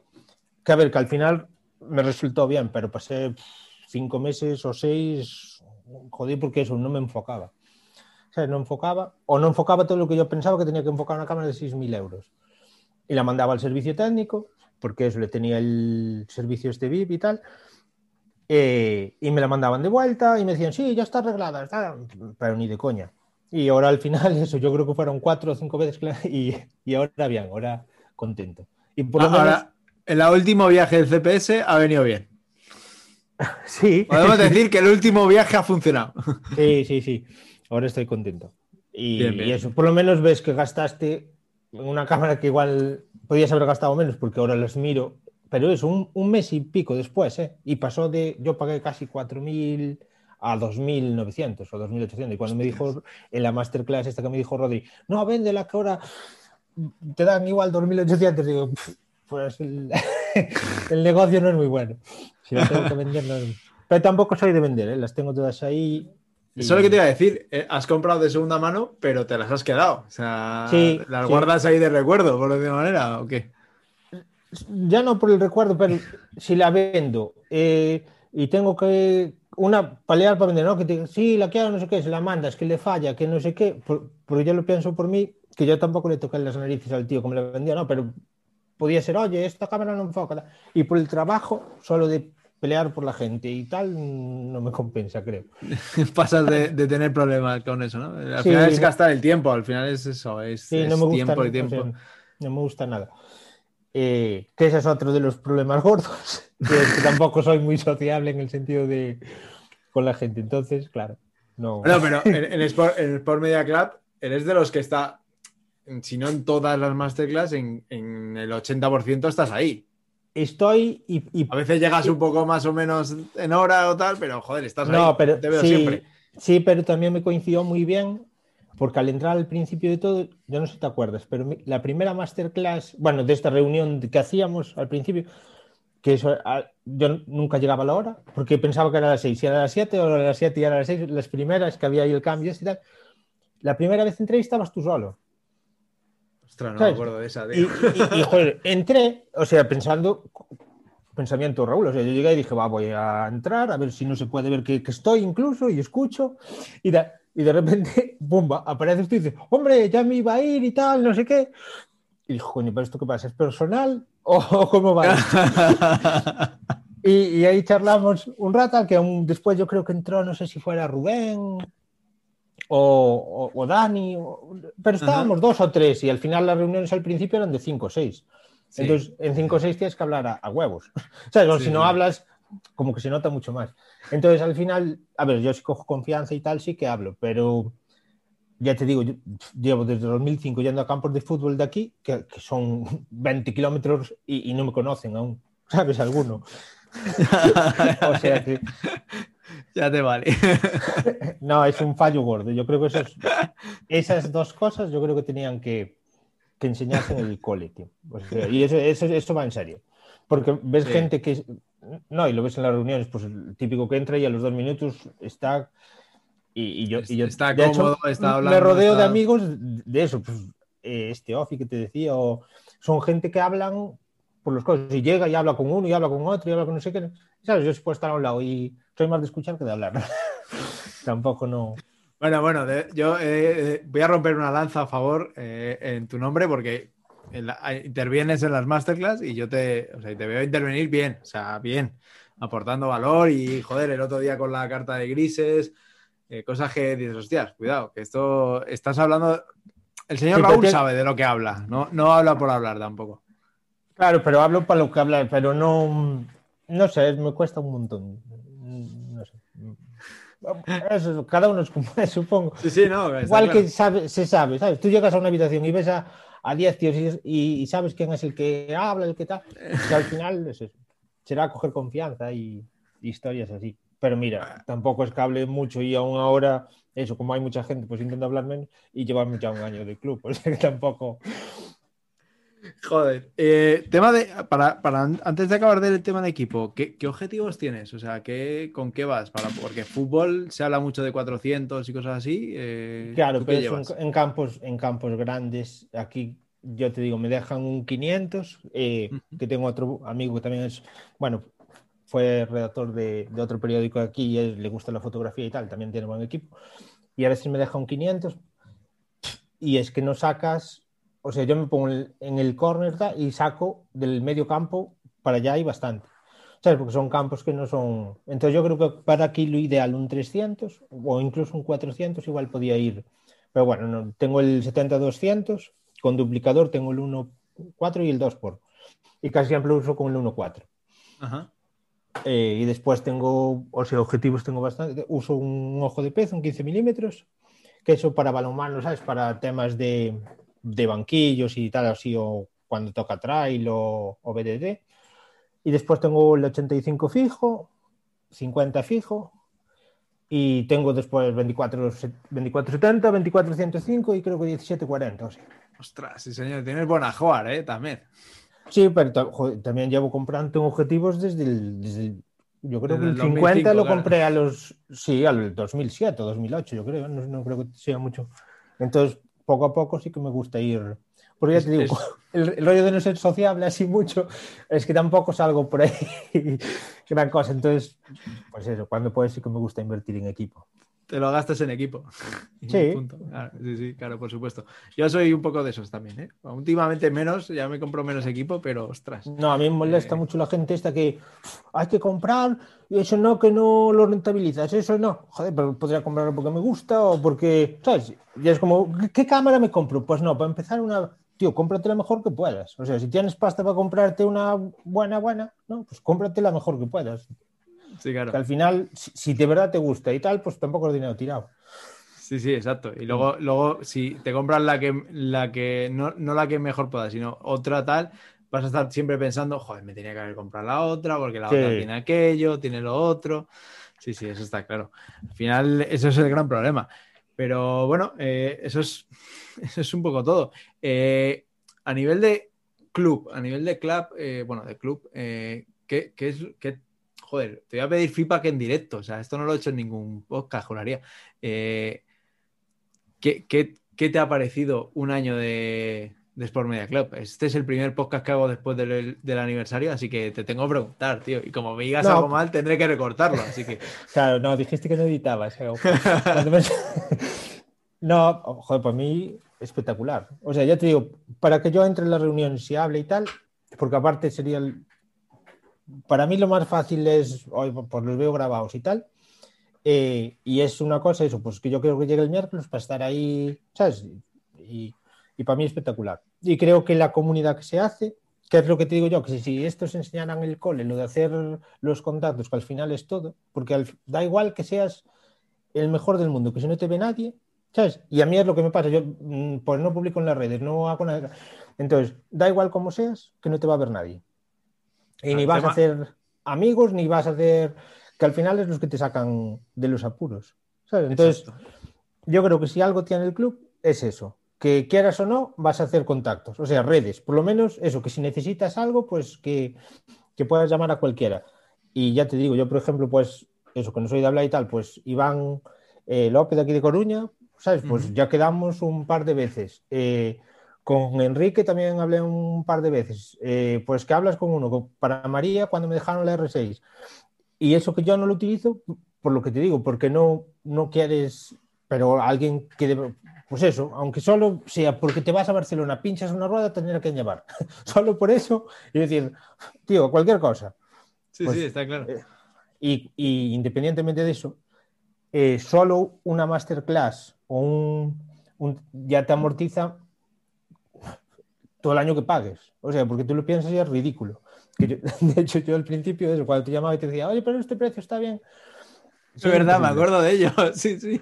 que a ver, que al final me resultó bien, pero pasé cinco meses o seis, jodí porque eso, no me enfocaba. No enfocaba, o no enfocaba todo lo que yo pensaba que tenía que enfocar una cámara de 6.000 euros. Y la mandaba al servicio técnico, porque eso le tenía el servicio este VIP y tal. Eh, y me la mandaban de vuelta y me decían, sí, ya está arreglada, pero ni de coña. Y ahora al final, eso, yo creo que fueron cuatro o cinco veces y, y ahora bien, ahora contento. Y por lo ah, ahora, el último viaje del CPS ha venido bien. Sí. Podemos decir que el último viaje ha funcionado. Sí, sí, sí ahora estoy contento. Y, eso, por lo menos ves que gastaste en una cámara que igual podías haber gastado menos porque ahora las miro, pero es un, mes y pico después, ¿eh? Y pasó de, yo pagué casi 4.000 a 2.900 o 2.800. Y cuando me dijo en la masterclass esta que me dijo Rodri, no, la que ahora te dan igual 2.800, digo, pues el, negocio no es muy bueno. Si tengo que vender, Pero tampoco soy de vender, ¿eh? las tengo todas ahí eso es lo que te iba a decir. Eh, has comprado de segunda mano, pero te las has quedado. O sea, ¿las guardas ahí de recuerdo, por decirlo de manera, o qué? Ya no por el recuerdo, pero si la vendo eh, y tengo que una palear para vender, ¿no? Que te, sí, la quiero, no sé qué, se la mandas, que le falla, que no sé qué, porque yo lo pienso por mí, que yo tampoco le toqué las narices al tío como le vendía, no, pero podía ser, oye, esta cámara no enfoca. Y por el trabajo, solo de pelear por la gente y tal, no me compensa, creo. Pasas de, tener problemas con eso, ¿no? Al final es gastar el tiempo, al final es eso, es, tiempo y tiempo. no me gusta nada. Eh, que ese es otro de los problemas gordos, que, tampoco soy muy sociable en el sentido de con la gente, entonces, claro, no. No, pero en, Sport, Media Club eres de los que está, si no en todas las masterclass, en, en el 80% estás ahí estoy y, A veces llegas un poco más o menos en hora o tal, pero joder, estás no, Pero, te veo sí, siempre. Sí, pero también me coincidió muy bien, porque al entrar al principio de todo, yo no sé si te acuerdas, pero la primera masterclass, bueno, de esta reunión que hacíamos al principio, que eso, yo nunca llegaba a la hora, porque pensaba que era a las 6, y era a las 7, o a las 7 y era a las 6, las primeras que había ahí el cambio y tal. La primera vez entré y estabas tú solo no me acuerdo de esa. Y, joder, entré, o sea, pensando, pensamiento Raúl, o sea, yo llegué y dije, va, voy a entrar, a ver si no se puede ver que, estoy incluso y escucho, y de, y de repente, ¡bumba! Aparece usted y dice, hombre, ya me iba a ir y tal, no sé qué. Y dijo, coño, ¿pero esto qué pasa? ¿Es personal o cómo va? y, y, ahí charlamos un rato, que aún después yo creo que entró, no sé si fuera Rubén o, Dani, pero estábamos dos o tres y al final las reuniones al principio eran de cinco o seis. Entonces, en cinco o seis tienes que hablar a, huevos. o si no hablas, como que se nota mucho más. Entonces, al final, a ver, yo si cojo confianza y tal, sí que hablo, pero ya te digo, yo llevo desde 2005 yendo a campos de fútbol de aquí, que, son 20 kilómetros y, y, no me conocen aún, ¿sabes? Alguno. o sea que ya te vale. no, es un fallo gordo. Yo creo que esas dos cosas yo creo que tenían que, enseñarse en el cole, y eso, eso, va en serio. Porque ves gente que... No, y lo ves en las reuniones, pues el típico que entra y a los dos minutos está... Y, yo, está cómodo, está hablando. Me rodeo de amigos de eso, pues eh, este Ofi que te decía, o son gente que hablan por los cosas, y llega y habla con uno y habla con otro y habla con no sé qué. ¿Sabes? Yo sí puedo estar a un lado y soy más de escuchar que de hablar. Tampoco no. Bueno, bueno, yo eh, eh, voy a romper una lanza a favor eh, en tu nombre porque intervienes en las masterclass y yo te, o sea, te veo intervenir bien, o sea, bien, aportando valor y joder, el otro día con la carta de grises, cosas que dices, hostias, cuidado, que esto estás hablando. El señor Raúl sabe de lo que habla, no, no habla por hablar tampoco. Claro, pero hablo para lo que hablar, pero no, no sé, me cuesta un montón. Eso, cada uno es como es, supongo. Sí, sí, no. está Igual claro. que sabe, se sabe, ¿sabes? Tú llegas a una habitación y ves a, a 10 tíos y, sabes quién es el que habla, el que tal. Y al final es eso. será coger confianza y, y historias así. Pero mira, tampoco es que hable mucho y aún ahora, eso, como hay mucha gente, pues intento hablar menos y llevamos ya un año de club. O sea que tampoco. Joder. Eh, tema de. Para, para an- antes de acabar del tema de equipo, ¿qué, qué objetivos tienes? O sea, ¿qué, ¿con qué vas? Para, porque fútbol se habla mucho de 400 y cosas así. eh, Claro, ¿tú qué pero llevas? en, en campos, en campos grandes, aquí yo te digo, me dejan un 500, eh, Ujú. que tengo otro amigo que también es, bueno, fue redactor de, de otro periódico aquí y él le gusta la fotografía y tal, también tiene buen equipo, y a veces me deja un 500 y es que no sacas, o sea, yo me pongo en el, córner y saco del medio campo para allá y bastante. ¿Sabes? Porque son campos que no son. Entonces, yo creo que para aquí lo ideal un 300 o incluso un 400 igual podía ir. Pero bueno, no, tengo el 70-200, con duplicador tengo el 1.4 y el 2 por. Y casi siempre uso con el 1.4. Ajá. Eh, y después tengo, o sea, objetivos tengo bastante. Uso un ojo de pez, un 15 milímetros, que eso para balonmano, ¿sabes? Para temas de, de banquillos y tal, así, o cuando toca trail o, o BDD. Y después tengo el 85 fijo, 50 fijo, y tengo después 24, 2470, 2405 y creo que 1740. O sea. Ostras, sí, señor. Tienes buena jugar, ¿eh? También. Sí, pero joder, también llevo comprando objetivos desde el, desde el- yo creo Desde que el el 50 lo 2005, claro. compré a los, sí, al 2007 o 2008, yo creo, no, no creo que sea mucho. Entonces, poco a poco sí que me gusta ir, porque ya te digo, el, el rollo de no ser sociable así mucho, es que tampoco salgo por ahí gran cosa. Entonces, pues eso, cuando puedes sí que me gusta invertir en equipo. Te lo gastas en equipo. Sí. punto. Claro, sí, sí, claro, por supuesto. Yo soy un poco de esos también, ¿eh? Últimamente menos, ya me compro menos equipo, pero ostras. No, a mí me molesta Eh. mucho la gente esta que "Uf, hay que comprar y eso no, que no lo rentabilizas, eso no. Joder, pero podría comprarlo porque me gusta o porque, ¿sabes? Y es como, ¿qué- ¿qué cámara me compro? Pues no, para empezar una, tío, cómprate la mejor que puedas. O sea, si tienes pasta para comprarte una buena, buena, no, pues cómprate la mejor que puedas. Sí, claro. Que al final, si, de verdad te gusta y tal, pues tampoco es dinero tirado. Sí, sí, exacto. Y luego, luego si te compras la que, la que no, no la que mejor pueda, sino otra tal, vas a estar siempre pensando, joder, me tenía que haber comprado la otra, porque la Sí. otra tiene aquello, tiene lo otro. Sí, sí, eso está claro. Al final, eso es el gran problema. Pero bueno, eh, eso, es, eso es un poco todo. Eh, a nivel de club, a nivel de club, eh, bueno, de club, ¿qué, qué es, qué- joder, te voy a pedir feedback en directo, o sea, esto no lo he hecho en ningún podcast, juraría. Eh, ¿qué, qué, qué te ha parecido un año de, de Sport Media Club? Este es el primer podcast que hago después del, del aniversario, así que te tengo que preguntar, tío. Y como me digas No. algo mal, tendré que recortarlo, así que... Claro, no, dijiste que no editabas. eh. No, joder, para mí espectacular. O sea, ya te digo, para que yo entre en las reuniones y hable y tal, porque aparte sería el... Para mí lo más fácil es, hoy pues los veo grabados y tal, eh, y es una cosa, eso, pues que yo creo que llegue el miércoles para estar ahí, ¿sabes? Y, y para mí espectacular. Y creo que la comunidad que se hace, que es lo que te digo yo, que si, si estos enseñaran en el cole, lo de hacer los contactos, que al final es todo, porque al- da igual que seas el mejor del mundo, que si no te ve nadie, ¿sabes? Y a mí es lo que me pasa, yo mm, pues no publico en las redes, no hago nada. Entonces, da igual como seas, que no te va a ver nadie. Y ni vas tema- a hacer amigos, ni vas a hacer, que al final es los que te sacan de los apuros, ¿sabes? Entonces, Exacto. yo creo que si algo tiene el club es eso, que quieras o no, vas a hacer contactos, o sea, redes, por lo menos eso, que si necesitas algo, pues que, que puedas llamar a cualquiera. Y ya te digo, yo por ejemplo, pues eso, que no soy de hablar y tal, pues Iván eh, López de aquí de Coruña, ¿sabes? Pues Ujú. ya quedamos un par de veces. Eh, con Enrique también hablé un par de veces. Eh, pues que hablas con uno, para María cuando me dejaron la R6. Y eso que yo no lo utilizo, por lo que te digo, porque no, no quieres, pero alguien que debe, pues eso, aunque solo sea porque te vas a Barcelona, pinchas una rueda, tendrá que llevar. solo por eso, y decir, tío, cualquier cosa. Sí, pues, sí, está claro. eh, Y, y independientemente de eso, eh, solo una masterclass o un, un- ya te amortiza todo el año que pagues. O sea, porque tú lo piensas y es ridículo. Que yo- de hecho, yo al principio, eso, cuando te llamaba y te decía, oye, pero este precio está bien. Es verdad, me acuerdo de ello. Sí, sí.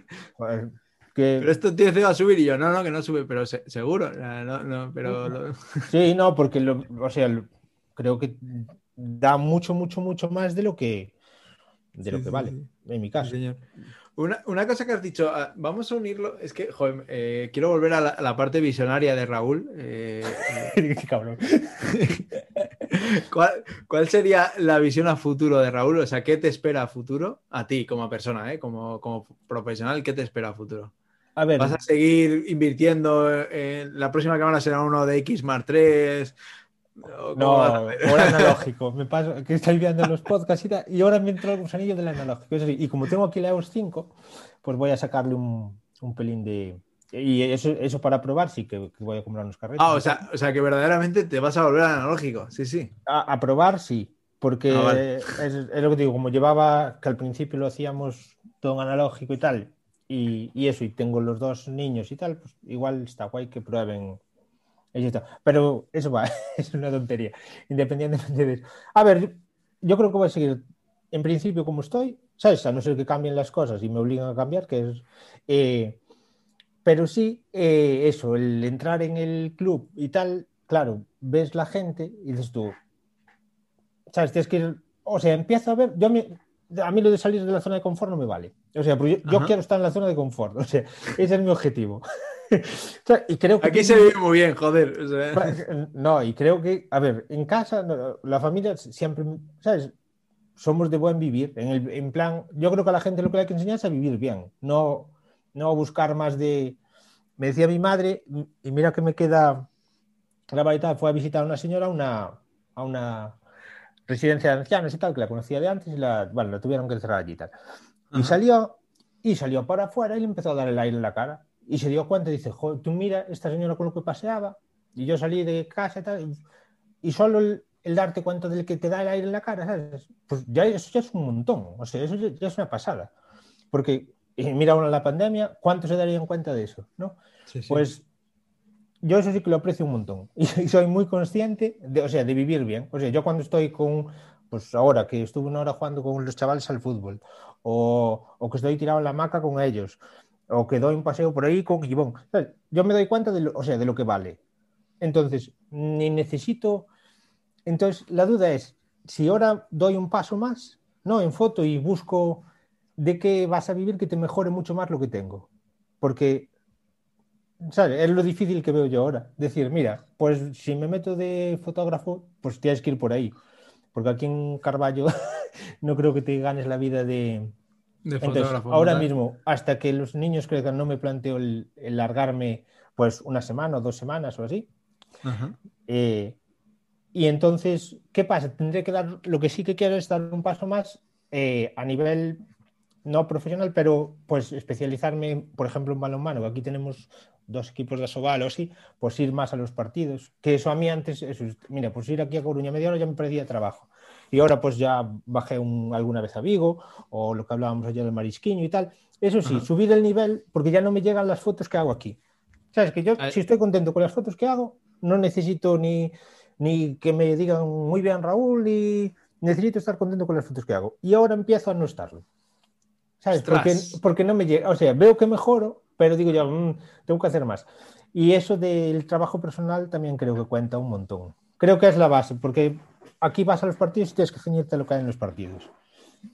Que... Pero esto tiene que subir y yo, no, no, que no sube, pero se- seguro. No, no, pero lo- Sí, no, porque lo- o sea, lo- creo que da mucho, mucho, mucho más de lo que de lo Sí, que sí, vale, sí. en mi Sí, caso. señor. Una, una cosa que has dicho, ah, vamos a unirlo, es que, joder, eh, quiero volver a la, a la parte visionaria de Raúl. eh, Qué cabrón. ¿cuál, cuál sería la visión a futuro de Raúl? O sea, ¿qué te espera a futuro? A ti como persona, ¿eh? como, como profesional, ¿qué te espera a futro? A ver, ¿Vas a seguir invirtiendo en la próxima cámara será uno de X Mark 3? ¿O cómo no, ahora analógico. Me paso que estoy viendo los podcasts y tal, y ahora me entró el gusanillo del analógico. Eso sí, y como tengo aquí la EOS 5, pues voy a sacarle un, un pelín de. Y eso, eso para probar, sí que, que voy a comprar unos carretes. Ah, o sea, o sea, que verdaderamente te vas a volver al analógico, sí, sí. A, a probar, sí. Porque Ah, vale. es, es lo que digo, como llevaba, que al principio lo hacíamos todo en analógico y tal, y, y eso, y tengo los dos niños y tal, pues igual está guay que prueben. Pero eso va, es una tontería, independientemente de eso. A ver, yo creo que voy a seguir en principio como estoy, ¿sabes? A no ser que cambien las cosas y me obligan a cambiar, que es. eh, pero sí, eh, eso, el entrar en el club y tal, claro, ves la gente y dices tú, ¿sabes? Tienes que ir, o sea, empiezo a ver, yo me- a mí lo de salir de la zona de confort no me vale. O sea, yo, yo quiero estar en la zona de confort, o sea, ese es mi objetivo. O sea, y creo que Aquí se vive muy bien, joder. o sea. no, y creo que, a ver, en casa, la familia siempre, ¿sabes? Somos de buen vivir. En, el, en plan, yo creo que a la gente lo que hay que enseñar es a vivir bien, no, no a buscar más de. Me decía mi madre, y mira que me queda la varita, fue a visitar a una señora una, a una residencia de ancianos y tal, que la conocía de antes, y la, bueno, la tuvieron que cerrar allí y tal. Y Ajá. salió, y salió para afuera y le empezó a dar el aire en la cara. Y se dio cuenta y dice, "Joder, tú mira esta señora con lo que paseaba. Y yo salí de casa y tal. y- solo el, el darte cuenta del que te da el aire en la cara, ¿sabes? Pues ya eso ya es un montón. O sea, eso ya, ya es una pasada. Porque, y mira ahora la pandemia, ¿cuánto se darían cuenta de eso? ¿no? Sí, sí. Pues yo eso sí que lo aprecio un montón. Y, soy muy consciente de, o sea, de vivir bien. O sea, yo cuando estoy con, pues ahora que estuve una hora jugando con los chavales al fútbol, o, o que estoy tirado en la hamaca con ellos, o que doy un paseo por ahí con Gibón, yo me doy cuenta de lo, o sea, de lo que vale. Entonces, ni necesito... Entonces, la duda es, si ahora doy un paso más, no, en foto y busco de qué vas a vivir que te mejore mucho más lo que tengo. Porque ¿sabes? Es lo difícil que veo yo ahora. Decir, mira, pues si me meto de fotógrafo, pues tienes que ir por ahí. Porque aquí en Carballo no creo que te ganes la vida de... de Entonces, fotógrafo. ahora ¿verdad? mismo, hasta que los niños crezcan, no me planteo el, el largarme pues una semana o dos semanas o así. Ajá. Eh, y entonces, ¿qué pasa? Tendré que dar, lo que sí que quiero es dar un paso más eh, a nivel no profesional, pero pues especializarme, por ejemplo, en balonmano, que aquí tenemos dos equipos de Asobal o así, pues ir más a los partidos. Que eso a mí antes, eso, es- mira, pues ir aquí a Coruña media hora ya me perdía trabajo. Y ahora pues ya bajé un- alguna vez a Vigo, o lo que hablábamos ayer del Marisquiño y tal. Eso sí, Ajá. subir el nivel, porque ya no me llegan las fotos que hago aquí. ¿Sabes? Que yo, Ah, si estoy contento con las fotos que hago, no necesito ni, ni que me digan muy bien Raúl y necesito estar contento con las fotos que hago. Y ahora empiezo a no estarlo. ¿Sabes? Porque, porque no me llega, o sea, veo que mejoro, pero digo yo, "Mm, tengo que hacer más. Y eso del trabajo personal también creo que cuenta un montón. Creo que es la base, porque aquí vas a los partidos y tienes que ceñirte lo que hay en los partidos.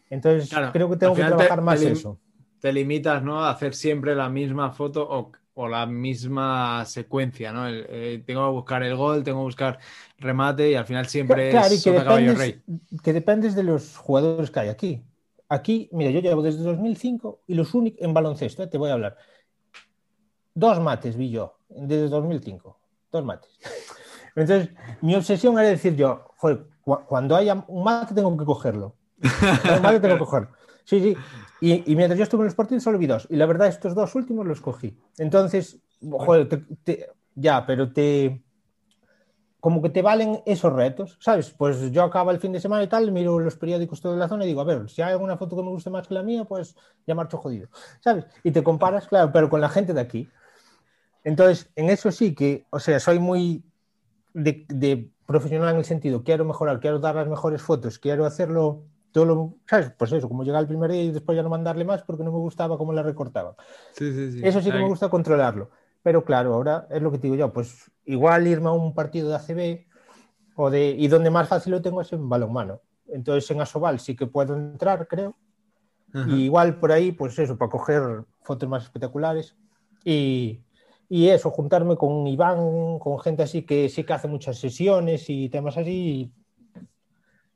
Entonces, Claro, creo que tengo que final te- trabajar más te eso. Te limitas, ¿no? A hacer siempre la misma foto o, o la misma secuencia, ¿no? El- eh, tengo que buscar el gol, tengo que buscar remate y al final siempre Claro, y es que sota, caballo dependes, rey. que dependes de los jugadores que hay aquí. Aquí, mira, yo llevo desde 2005 y los únicos en baloncesto, eh, te voy a hablar. Dos mates vi yo desde 2005. Dos mates. Entonces, mi obsesión era decir yo, joder, cu- cuando haya un mate tengo que cogerlo. Un mate tengo que cogerlo. Sí, sí. Y, y mientras yo estuve en los partidos solo vi dos. Y la verdad, estos dos últimos los cogí. Entonces, joder, te- te- ya, pero te, como que te valen esos retos, ¿sabes? Pues yo acabo el fin de semana y tal, miro los periódicos toda la zona y digo, a ver, si hay alguna foto que me guste más que la mía, pues ya marcho jodido, ¿sabes? Y te comparas, claro, pero con la gente de aquí. Entonces, en eso sí que, o sea, soy muy de, de profesional en el sentido, quiero mejorar, quiero dar las mejores fotos, quiero hacerlo todo lo, ¿sabes? Pues eso, como llega el primer día y después ya no mandarle más porque no me gustaba cómo la recortaban. Sí, sí, sí. Eso sí que me gusta controlarlo. Pero claro, ahora es lo que te digo yo, pues igual irme a un partido de ACB o de, y donde más fácil lo tengo es en balonmano. Entonces en Asobal sí que puedo entrar, creo. Ajá. Y igual por ahí, pues eso, para coger fotos más espectaculares. Y, y eso, juntarme con Iván, con gente así que sí que hace muchas sesiones y temas así. y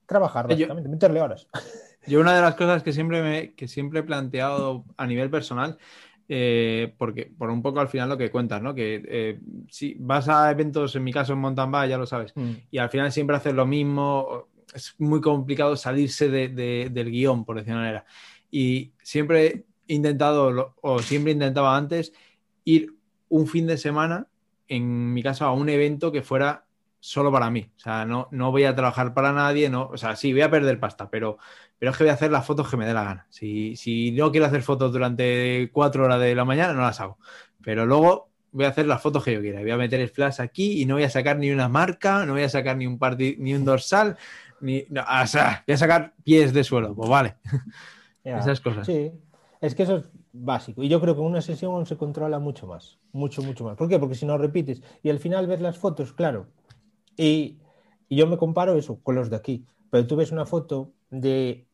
trabajar, Yo- básicamente, meterle horas. Yo una de las cosas que siempre, me, que siempre he planteado a nivel personal, eh, porque por un poco al final lo que cuentas, ¿no? Que eh, si vas a eventos, en mi caso en mountain bike, ya lo sabes, y al final siempre haces lo mismo, es muy complicado salirse de- de- del guion, por decir una manera. Y siempre he intentado, o siempre intentaba antes, ir un fin de semana, en mi caso, a un evento que fuera solo para mí. O sea, no, no voy a trabajar para nadie, no, o sea, sí, voy a perder pasta, pero, pero es que voy a hacer las fotos que me dé la gana. Si, si no quiero hacer fotos durante cuatro horas de la mañana, no las hago. Pero luego voy a hacer las fotos que yo quiera. Voy a meter el flash aquí y no voy a sacar ni una marca, no voy a sacar ni un, ni un dorsal, ni, no, o sea, voy a sacar pies de suelo. Pues vale, esas cosas. Sí, es que eso es básico. Y yo creo que en una sesión se controla mucho más. Mucho, mucho más. ¿Por qué? Porque si no repites y al final ves las fotos, claro. Y, y yo me comparo eso con los de aquí. Pero tú ves una foto de,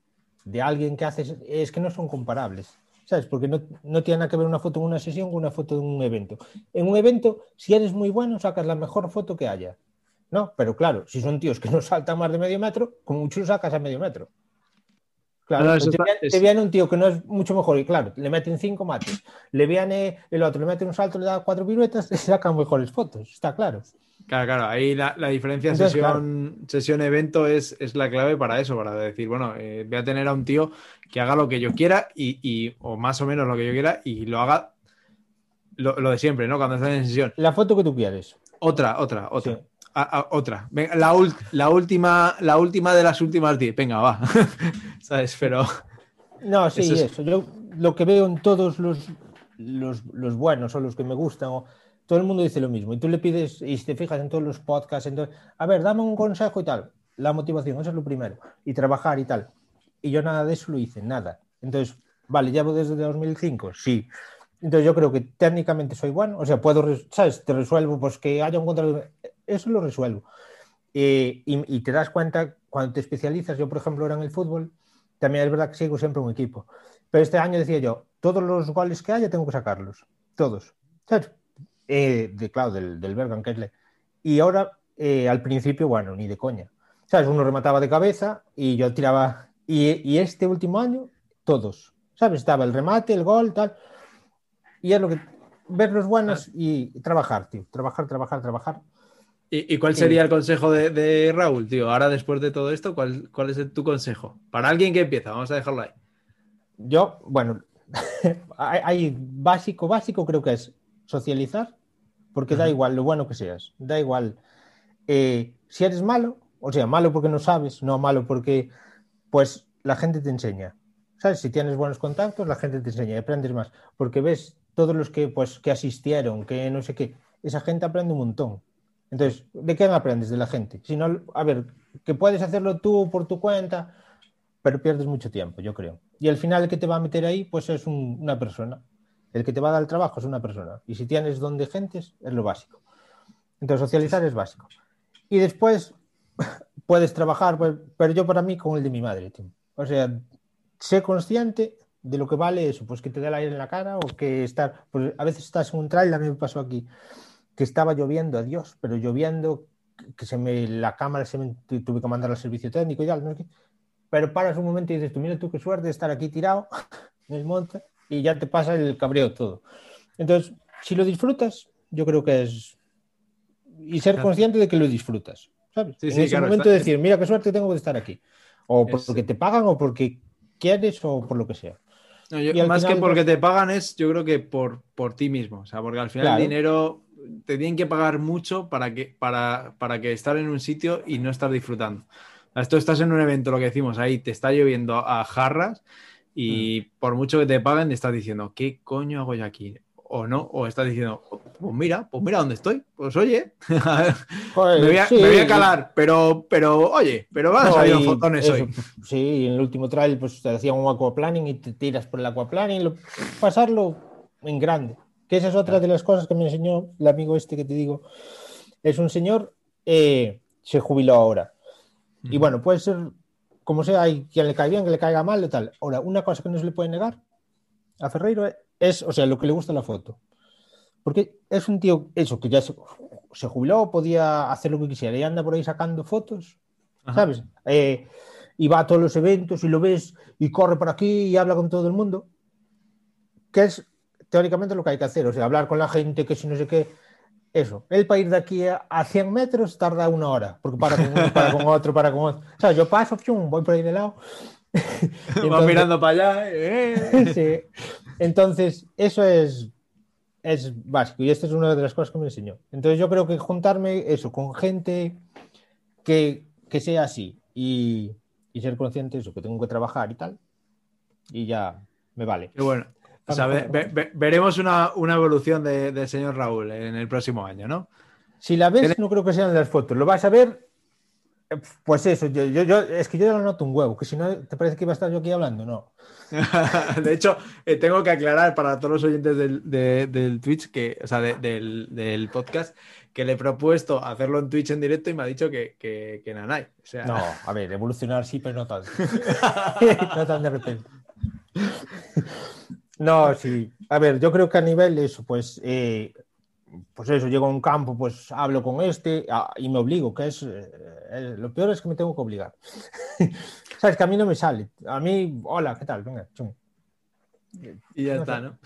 de alguien que haces, es que no son comparables. ¿Sabes? Porque no, no tiene nada que ver una foto en una sesión con una foto en un evento. En un evento, si eres muy bueno, sacas la mejor foto que haya. ¿No? Pero claro, si son tíos que no saltan más de medio metro, con mucho sacas a medio metro. Claro, No, pues te, viene, es- te viene un tío que no es mucho mejor y claro, le meten cinco mates, le viene el otro, le mete un salto, le da cuatro piruetas, y sacan mejores fotos, está claro. Claro, claro, ahí la, la diferencia Entonces, sesión, es, es la clave para eso, para decir, bueno, eh, voy a tener a un tío que haga lo que yo quiera y, y- o más o menos lo que yo quiera y lo haga lo, lo de siempre, ¿no? Cuando estás en sesión. La foto que tú quieres. Otra, otra, otra. Sí. Otra. Venga, la, la última, la última de las últimas 10. Venga, va. ¿Sabes? Pero. No, sí, Eso es- eso. Yo lo que veo en todos los, los, los buenos o los que me gustan, o, todo el mundo dice lo mismo. Y tú le pides, y te fijas en todos los podcasts, entonces, a ver, dame un consejo y tal. La motivación, eso es lo primero. Y trabajar y tal. Y yo nada de eso lo hice, nada. Entonces, vale, llevo desde 2005, sí. Entonces yo creo que técnicamente soy bueno, o sea, puedo, ¿sabes? Te resuelvo, pues que haya un control, eso lo resuelvo. Eh, y, y te das cuenta cuando te especializas, yo por ejemplo ahora en el fútbol, también es verdad que sigo siempre un equipo, pero este año decía yo, todos los goles que haya tengo que sacarlos, todos, ¿sabes? Eh, de, claro, del, del Bergan, le- Y ahora, eh, al principio, bueno, ni de coña, ¿sabes? Uno remataba de cabeza y yo tiraba, y, y este último año, todos, ¿sabes? Estaba el remate, el gol, tal. Y es lo que, ver los buenos y trabajar, tío, trabajar, trabajar, trabajar. ¿Y, y cuál sería el consejo de, de Raúl, tío? Ahora, después de todo esto, ¿cuál, cuál es el- tu consejo? Para alguien que empieza, vamos a dejarlo ahí. Yo, bueno, hay, hay básico, básico creo que es socializar, porque da igual lo bueno que seas, da igual. eh, si eres malo, o sea, malo porque no sabes, no malo porque, pues la gente te enseña. ¿Sabes? Si tienes buenos contactos, la gente te enseña y aprendes más, porque ves todos los que, pues, que asistieron, que no sé qué, esa gente aprende un montón. Entonces, ¿de quién aprendes? De la gente. Si no, a ver, que puedes hacerlo tú por tu cuenta, pero pierdes mucho tiempo, yo creo. Y al final el que te va a meter ahí, pues es un- una persona. El que te va a dar el trabajo es una persona. Y si tienes don de gentes, es lo básico. Entonces, socializar es básico. Y después puedes trabajar, pues, pero yo para mí con el de mi madre, tío. O sea, sé consciente de lo que vale eso, pues que te dé el aire en la cara o que estar, pues a veces estás en un trail, a mí me pasó aquí, que estaba lloviendo, adiós, pero lloviendo, que se me, la cámara se me, tuve que mandar al servicio técnico y tal, no. Pero paras un momento y dices, tú mira tú qué suerte de estar aquí tirado en el monte y ya te pasa el cabreo todo. Entonces, si lo disfrutas, yo creo que es... Y ser Claro. consciente de que lo disfrutas, ¿sabes? Sí, en sí, ese claro, momento está- decir, mira qué suerte tengo de estar aquí. O Es- porque te pagan o porque quieres o por lo que sea. No, yo- más final, que porque te pagan es, yo creo que por, por ti mismo. O sea, porque al final Claro. el dinero te tienen que pagar mucho para que, para, para que estar en un sitio y no estar disfrutando. O sea, Tú estás en un evento, lo que decimos ahí, te está lloviendo a jarras y Mm. por mucho que te paguen, estás diciendo, ¿qué coño hago yo aquí? o no, o estás diciendo, pues mira, pues mira dónde estoy, pues oye, me, voy a, calar, pero, pero oye, pero van a salir fotones hoy. Sí, en el último trail pues te hacían un aquaplaning y te tiras por el aquaplaning, pasarlo en grande, que esa es otra de las cosas que me enseñó el amigo este que te digo, es un señor, eh, se jubiló ahora, y bueno, puede ser como sea, hay quien le cae bien, que le caiga mal tal. Ahora, una cosa que no se le puede negar a Ferreiro es, o sea, lo que le gusta la foto. Porque es un tío, eso, que ya se, jubiló, podía hacer lo que quisiera y anda por ahí sacando fotos, ¿sabes? Eh, y va a todos los eventos y lo ves y corre por aquí y habla con todo el mundo. Que es teóricamente lo que hay que hacer, o sea, hablar con la gente, que si no sé qué eso, él para ir de aquí a 100 metros tarda una hora, porque para con uno, para con otro, para con otro. O sea, yo paso, voy por ahí de lado. Va mirando para allá. Eh. sí. Entonces, eso es, es básico y esta es una de las cosas que me enseñó. Entonces, yo creo que juntarme eso con gente que, que sea así y, y, ser consciente de eso, que tengo que trabajar y tal, y ya me vale. Qué bueno. O sea, veremos una, evolución del señor Raúl en el próximo año, ¿no? Si la ves, no creo que sean las fotos. Lo vas a ver, pues eso, yo, es que yo lo noto un huevo, que si no, ¿te parece que iba a estar yo aquí hablando? No. de hecho, eh, tengo que aclarar para todos los oyentes del, Twitch, que, o sea, del, podcast, que le he propuesto hacerlo en Twitch en directo y me ha dicho que, que, que nanay. No, a ver, evolucionar sí, pero no tanto. no tan de repente. No, sí. A ver, yo creo que a nivel eso, pues, eh, pues eso, llego a un campo, pues hablo con este ah, y me obligo, que es, eh, lo peor es que me tengo que obligar. Sabes que a mí no me sale. A mí, hola, ¿qué tal? Venga, chum. Y ya está, ¿no?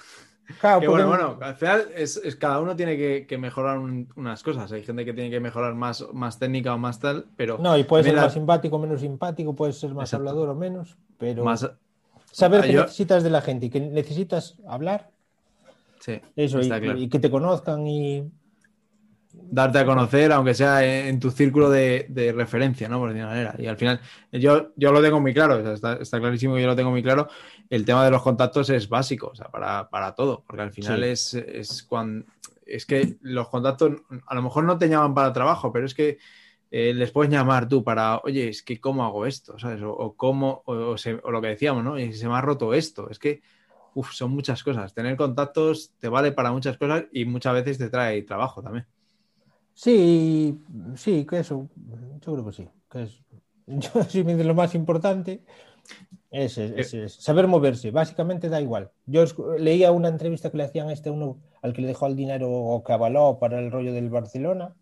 Claro, bueno, bueno, al final es, cada uno tiene que, mejorar unas cosas. Hay gente que tiene que mejorar más, más técnica o más tal, pero. No, y puede ser más simpático o menos simpático, puede ser más hablador o menos, pero. Más, Saber ah, que necesitas de la gente y que necesitas hablar. Sí, eso, y, que te conozcan y. Darte a conocer, aunque sea en tu círculo de, referencia, ¿no? Por decir manera. Y al final, yo, yo lo tengo muy claro, está, clarísimo que yo lo tengo muy claro. El tema de los contactos es básico, o sea, para, todo, porque al final es, es cuando. Es que los contactos a lo mejor no te llaman para trabajo, pero es que eh, les puedes llamar tú para, oye, es que cómo hago esto. O, cómo, o, lo que decíamos, ¿no? Y se me ha roto esto. Es que, uff, son muchas cosas. Tener contactos te vale para muchas cosas y muchas veces te trae trabajo también. Sí, sí, que eso, yo creo que sí. Que es, yo sí, lo más importante es, saber moverse. Básicamente da igual. Yo leía una entrevista que le hacían a este uno al que le dejó el dinero avaló para el rollo del Barcelona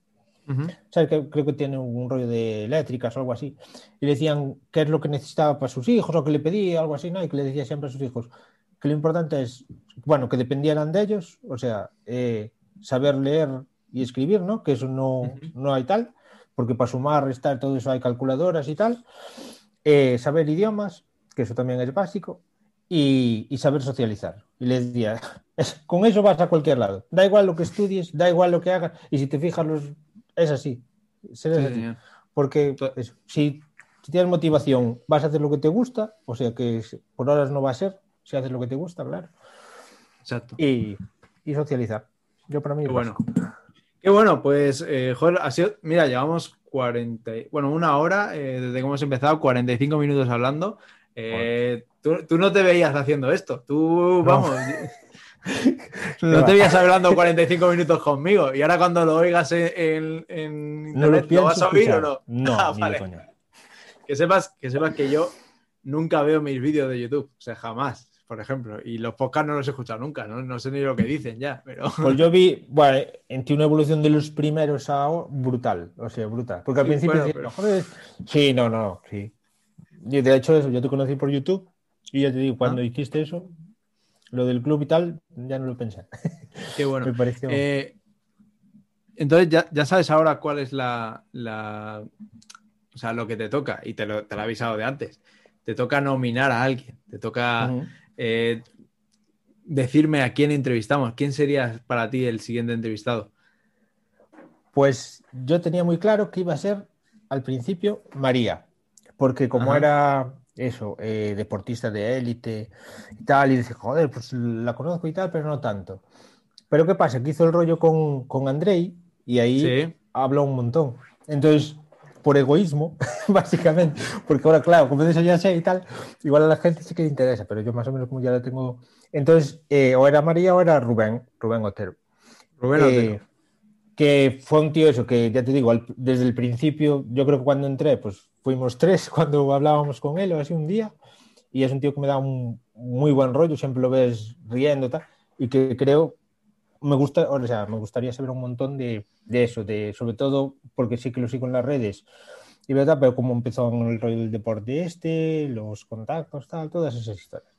que, creo que tiene un rollo de eléctricas o algo así. Y le decían qué es lo que necesitaba para sus hijos o que le pedía, algo así, ¿no? Y que le decía siempre a sus hijos que lo importante es, bueno, que dependieran de ellos, o sea, eh, saber leer y escribir, ¿no? Que eso no, no hay tal, porque para sumar, restar, todo eso hay calculadoras y tal. Eh, saber idiomas, que eso también es básico, y, y, saber socializar. Y le decía, con eso vas a cualquier lado. Da igual lo que estudies, da igual lo que hagas, y si te fijas los es así. Porque si, tienes motivación, vas a hacer lo que te gusta, o sea que por horas no va a ser, si haces lo que te gusta, claro. Exacto. Y, socializar. Yo para mí. Qué bueno. Qué bueno, pues, eh, joder, ha sido, mira, llevamos 40, bueno, una hora eh, desde que hemos empezado, 45 minutos hablando. Eh, tú, no te veías haciendo esto, tú, vamos. no te veías hablando 45 minutos conmigo y ahora cuando lo oigas en, internet, lo, vas a oír o no? No, ah, Que sepas, que sepas que yo nunca veo mis vídeos de YouTube, o sea, jamás, por ejemplo, y los podcasts no los he escuchado nunca, no, sé ni lo que dicen ya, pero... Pues yo vi, bueno, en una evolución de los primeros a brutal, o sea, brutal, porque al principio... Sí, no, no, sí. de hecho, eso, yo te conocí por YouTube y ya te digo, cuando ah. hiciste eso, lo del club y tal, ya no lo pensé. Qué bueno. Eh, entonces, ya, sabes ahora cuál es la, O sea, lo que te toca, y te lo, te he avisado de antes. Te toca nominar a alguien, te toca eh, decirme a quién entrevistamos. ¿Quién sería para ti el siguiente entrevistado? Pues yo tenía muy claro que iba a ser al principio María, porque como era eso, eh, deportista de élite y tal, y dice, joder, pues la conozco y tal, pero no tanto. Pero ¿qué pasa? Que hizo el rollo con, con Andrei y ahí Sí. habló un montón. Entonces, por egoísmo, básicamente, porque ahora, claro, como eso ya sé y tal, igual a la gente sí que le interesa, pero yo más o menos como ya lo tengo. Entonces, eh, o era María o era Rubén, Rubén Otero. Rubén Eh, Otero. que fue un tío eso, que ya te digo, al- desde el principio, yo creo que cuando entré, pues fuimos tres cuando hablábamos con él o así un día, y es un tío que me da un muy buen rollo, siempre lo ves riendo y tal, y que creo, me gusta, o sea, me gustaría saber un montón de, de eso, de sobre todo porque sí que lo sigo en las redes, y verdad, pero cómo empezó el rollo del deporte este, los contactos, tal, todas esas historias.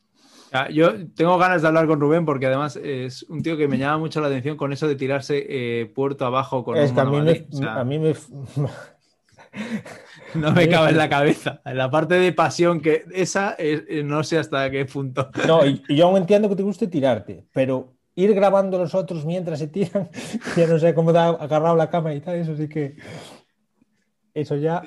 Ah, Yo tengo ganas de hablar con Rubén porque además es un tío que me llama mucho la atención con eso de tirarse eh, puerto abajo con es un que a mí, me, O sea, a mí me, no me cabe en la cabeza. La parte de pasión que esa es- eh, no sé hasta qué punto. No, y, y yo aún entiendo que te guste tirarte, pero ir grabando los otros mientras se tiran, ya no sé cómo da agarrado la cámara y tal, eso sí que. Eso ya.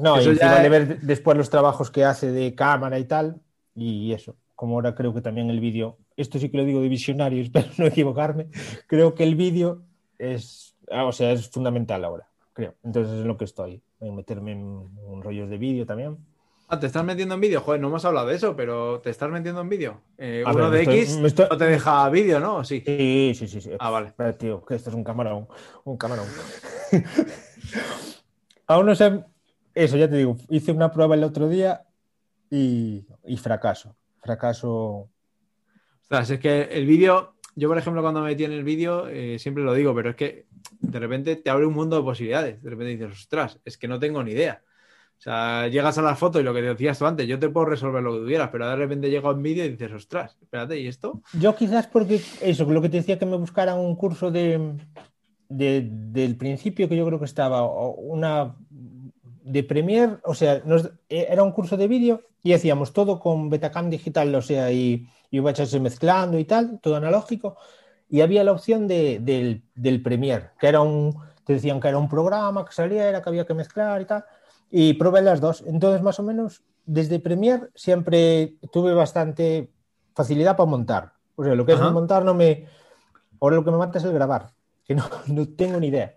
No, Eso y ya- de ver después los trabajos que hace de cámara y tal, y eso. Como ahora creo que también el vídeo, esto sí que lo digo de visionario, espero no equivocarme, creo que el vídeo es, ah, o sea, es fundamental ahora, creo. Entonces es lo que estoy, en meterme en, en rollos de vídeo también. Ah, ¿Te estás metiendo en vídeo? Joder, no hemos hablado de eso, pero ¿te estás metiendo en vídeo? Eh, A uno ver, de estoy- X estoy- no te deja vídeo, ¿no? ¿O Sí. Sí, sí, sí. sí. Ah, vale. Espera, tío, que esto es un camarón. Un camarón. Aún no sé. Eso, ya te digo. Hice una prueba el otro día y, y fracaso. Fracaso. Ostras, es que el vídeo, yo por ejemplo cuando me metí en el vídeo, eh, siempre lo digo, pero es que de repente te abre un mundo de posibilidades. De repente dices, ostras, es que no tengo ni idea. O sea, llegas a la foto y lo que decías tú antes, yo te puedo resolver lo que tuvieras, pero de repente llego en vídeo y dices, ostras, espérate, ¿y esto? Yo quizás porque eso, lo que te decía que me buscaran un curso de, de- del principio que yo creo que estaba, una de Premiere, o sea, nos- eh, era un curso de vídeo y hacíamos todo con Betacam digital, o sea, y, y VHS mezclando y tal, todo analógico, y había la opción de, del, del Premiere, que era un, te decían que era un programa que saliera, que había que mezclar y tal, y probé las dos. Entonces, más o menos, desde Premiere siempre tuve bastante facilidad para montar. O sea, lo que es Ajá. el montar no me... Ahora lo que me mata es el grabar, que no, no tengo ni idea.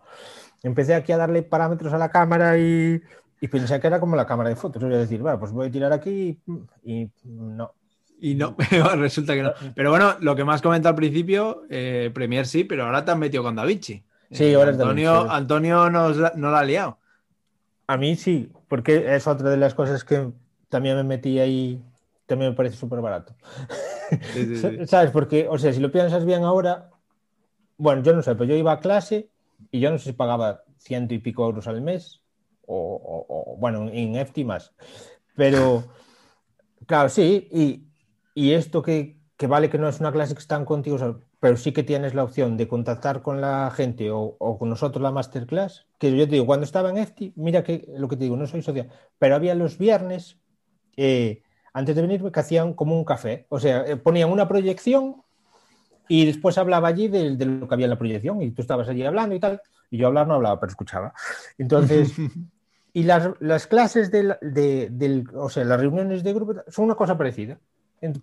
Empecé aquí a darle parámetros a la cámara y, y pensé que era como la cámara de fotos. Voy a decir, bueno, pues voy a tirar aquí y no. Y no, resulta que no. Pero bueno, lo que has comentado al principio, eh, Premiere sí, pero ahora te has metido con DaVinci. Sí, Eh, ahora es Antonio. Antonio nos no la ha liado. A mí sí, porque es otra de las cosas que también me metí ahí, también me parece súper barato. Sí, sí. ¿Sabes? Porque, o sea, si lo piensas bien ahora, bueno, yo no sé, pero yo iba a clase y yo no sé si pagaba ciento y pico euros al mes, o, o- o, bueno, en EFTI más. Pero, claro, sí, y, y esto que, que vale que no es una clase que están contigo, pero sí que tienes la opción de contactar con la gente o, o con nosotros la masterclass, que yo te digo, cuando estaba en EFTI, mira que lo que te digo, no soy social, pero había los viernes, eh, antes de venir, que hacían como un café, o sea, eh, ponían una proyección y después hablaba allí de, de lo que había en la proyección y tú estabas allí hablando y tal, y yo hablar no hablaba, pero escuchaba. Entonces, y las, las clases del, de, del, o sea, las reuniones de grupo son una cosa parecida.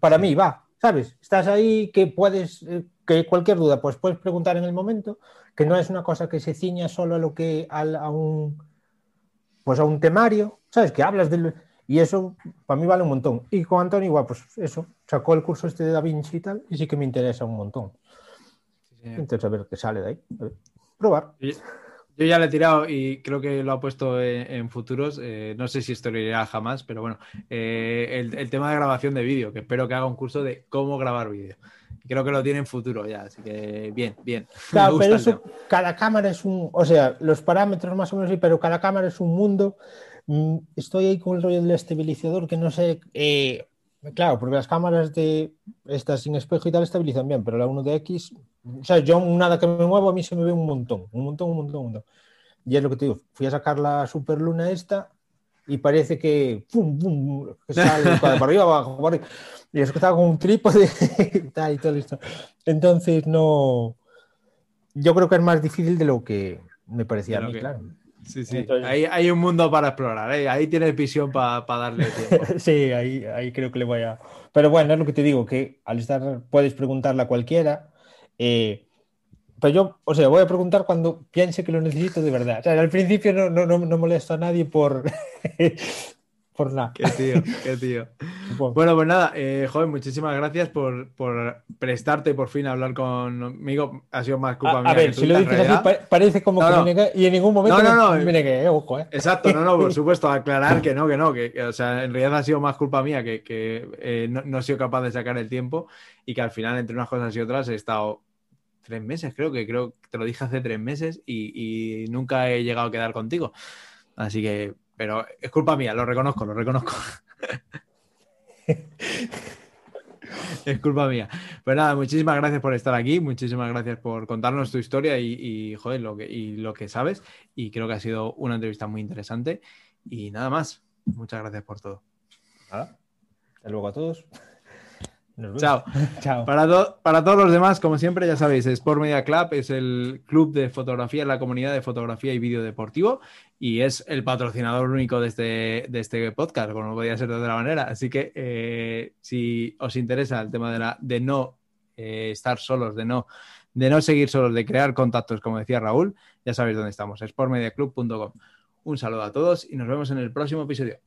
Para mí va, ¿sabes? Estás ahí que puedes, eh, que cualquier duda, pues puedes preguntar en el momento, que no es una cosa que se ciña solo a lo que, a, un, pues a un temario, ¿sabes? Que hablas del... Y eso para mí vale un montón. Y con Antonio, igual, pues eso, sacó el curso este de Da Vinci y tal, y sí que me interesa un montón. Entonces, a ver qué sale de ahí. Probar. Yo yo ya le he tirado y creo que lo ha puesto en, en futuros. eh, no sé si esto lo irá jamás, pero bueno, eh, el, el tema de grabación de vídeo, que espero que haga un curso de cómo grabar vídeo. Creo que lo tiene en futuro ya, así que bien, bien. Me Claro, gusta pero eso, cada cámara es un, o sea, los parámetros más o menos sí, pero cada cámara es un mundo. Mm, Estoy ahí con el rollo del estabilizador que no sé, eh, claro, porque las cámaras de estas sin espejo y tal estabilizan bien, pero la 1DX, o sea, yo nada que me muevo a mí se me ve un montón, un montón, un montón, un montón. Y es lo que te digo, fui a sacar la superluna esta y parece que, pum, pum, que sale para arriba, abajo, para arriba. Y eso que estaba con un trípode y tal y todo esto. Entonces, no. Yo creo que es más difícil de lo que me parecía a mí, que- claro. Sí, sí. Entonces- Ahí hay un mundo para explorar, ¿eh? ahí tienes visión para darle tiempo. Sí, ahí, ahí creo que le voy a. Pero bueno, es lo que te digo, que al estar puedes preguntarle a cualquiera. eh, pero yo, o sea, voy a preguntar cuando piense que lo necesito de verdad. O sea, al principio no, no, no, molesto a nadie por, por nada. Qué tío, qué tío. Bueno, pues nada, eh, joven, muchísimas gracias por, por, prestarte por fin a hablar conmigo. Ha sido más culpa mía. A ver, si lo dices así, parece como que me negué y en ningún momento no, me, me negué, eh, ojo, eh. Exacto, no, no, por supuesto, aclarar que no, que no, que, o sea, en realidad ha sido más culpa mía que, que eh, no, no, he sido capaz de sacar el tiempo y que al final, entre unas cosas y otras, he estado tres meses, creo que creo que te lo dije hace tres meses y, y nunca he llegado a quedar contigo. Así que, pero es culpa mía, lo reconozco, lo reconozco. es culpa mía. Pues nada, muchísimas gracias por estar aquí, muchísimas gracias por contarnos tu historia y, joder, lo que, y lo que sabes. Y creo que ha sido una entrevista muy interesante. Y nada más, muchas gracias por todo. Hasta luego a todos. Chao. Chao. Para, para, todos los demás, como siempre, ya sabéis, Sport Media Club es el club de fotografía, la comunidad de fotografía y vídeo deportivo y es el patrocinador único de este, de este podcast, como no podía ser de otra manera. Así que eh, si os interesa el tema de, la, de no eh, estar solos, de no, de no seguir solos, de crear contactos, como decía Raúl, ya sabéis dónde estamos, sportmediaclub.com. Un saludo a todos y nos vemos en el próximo episodio.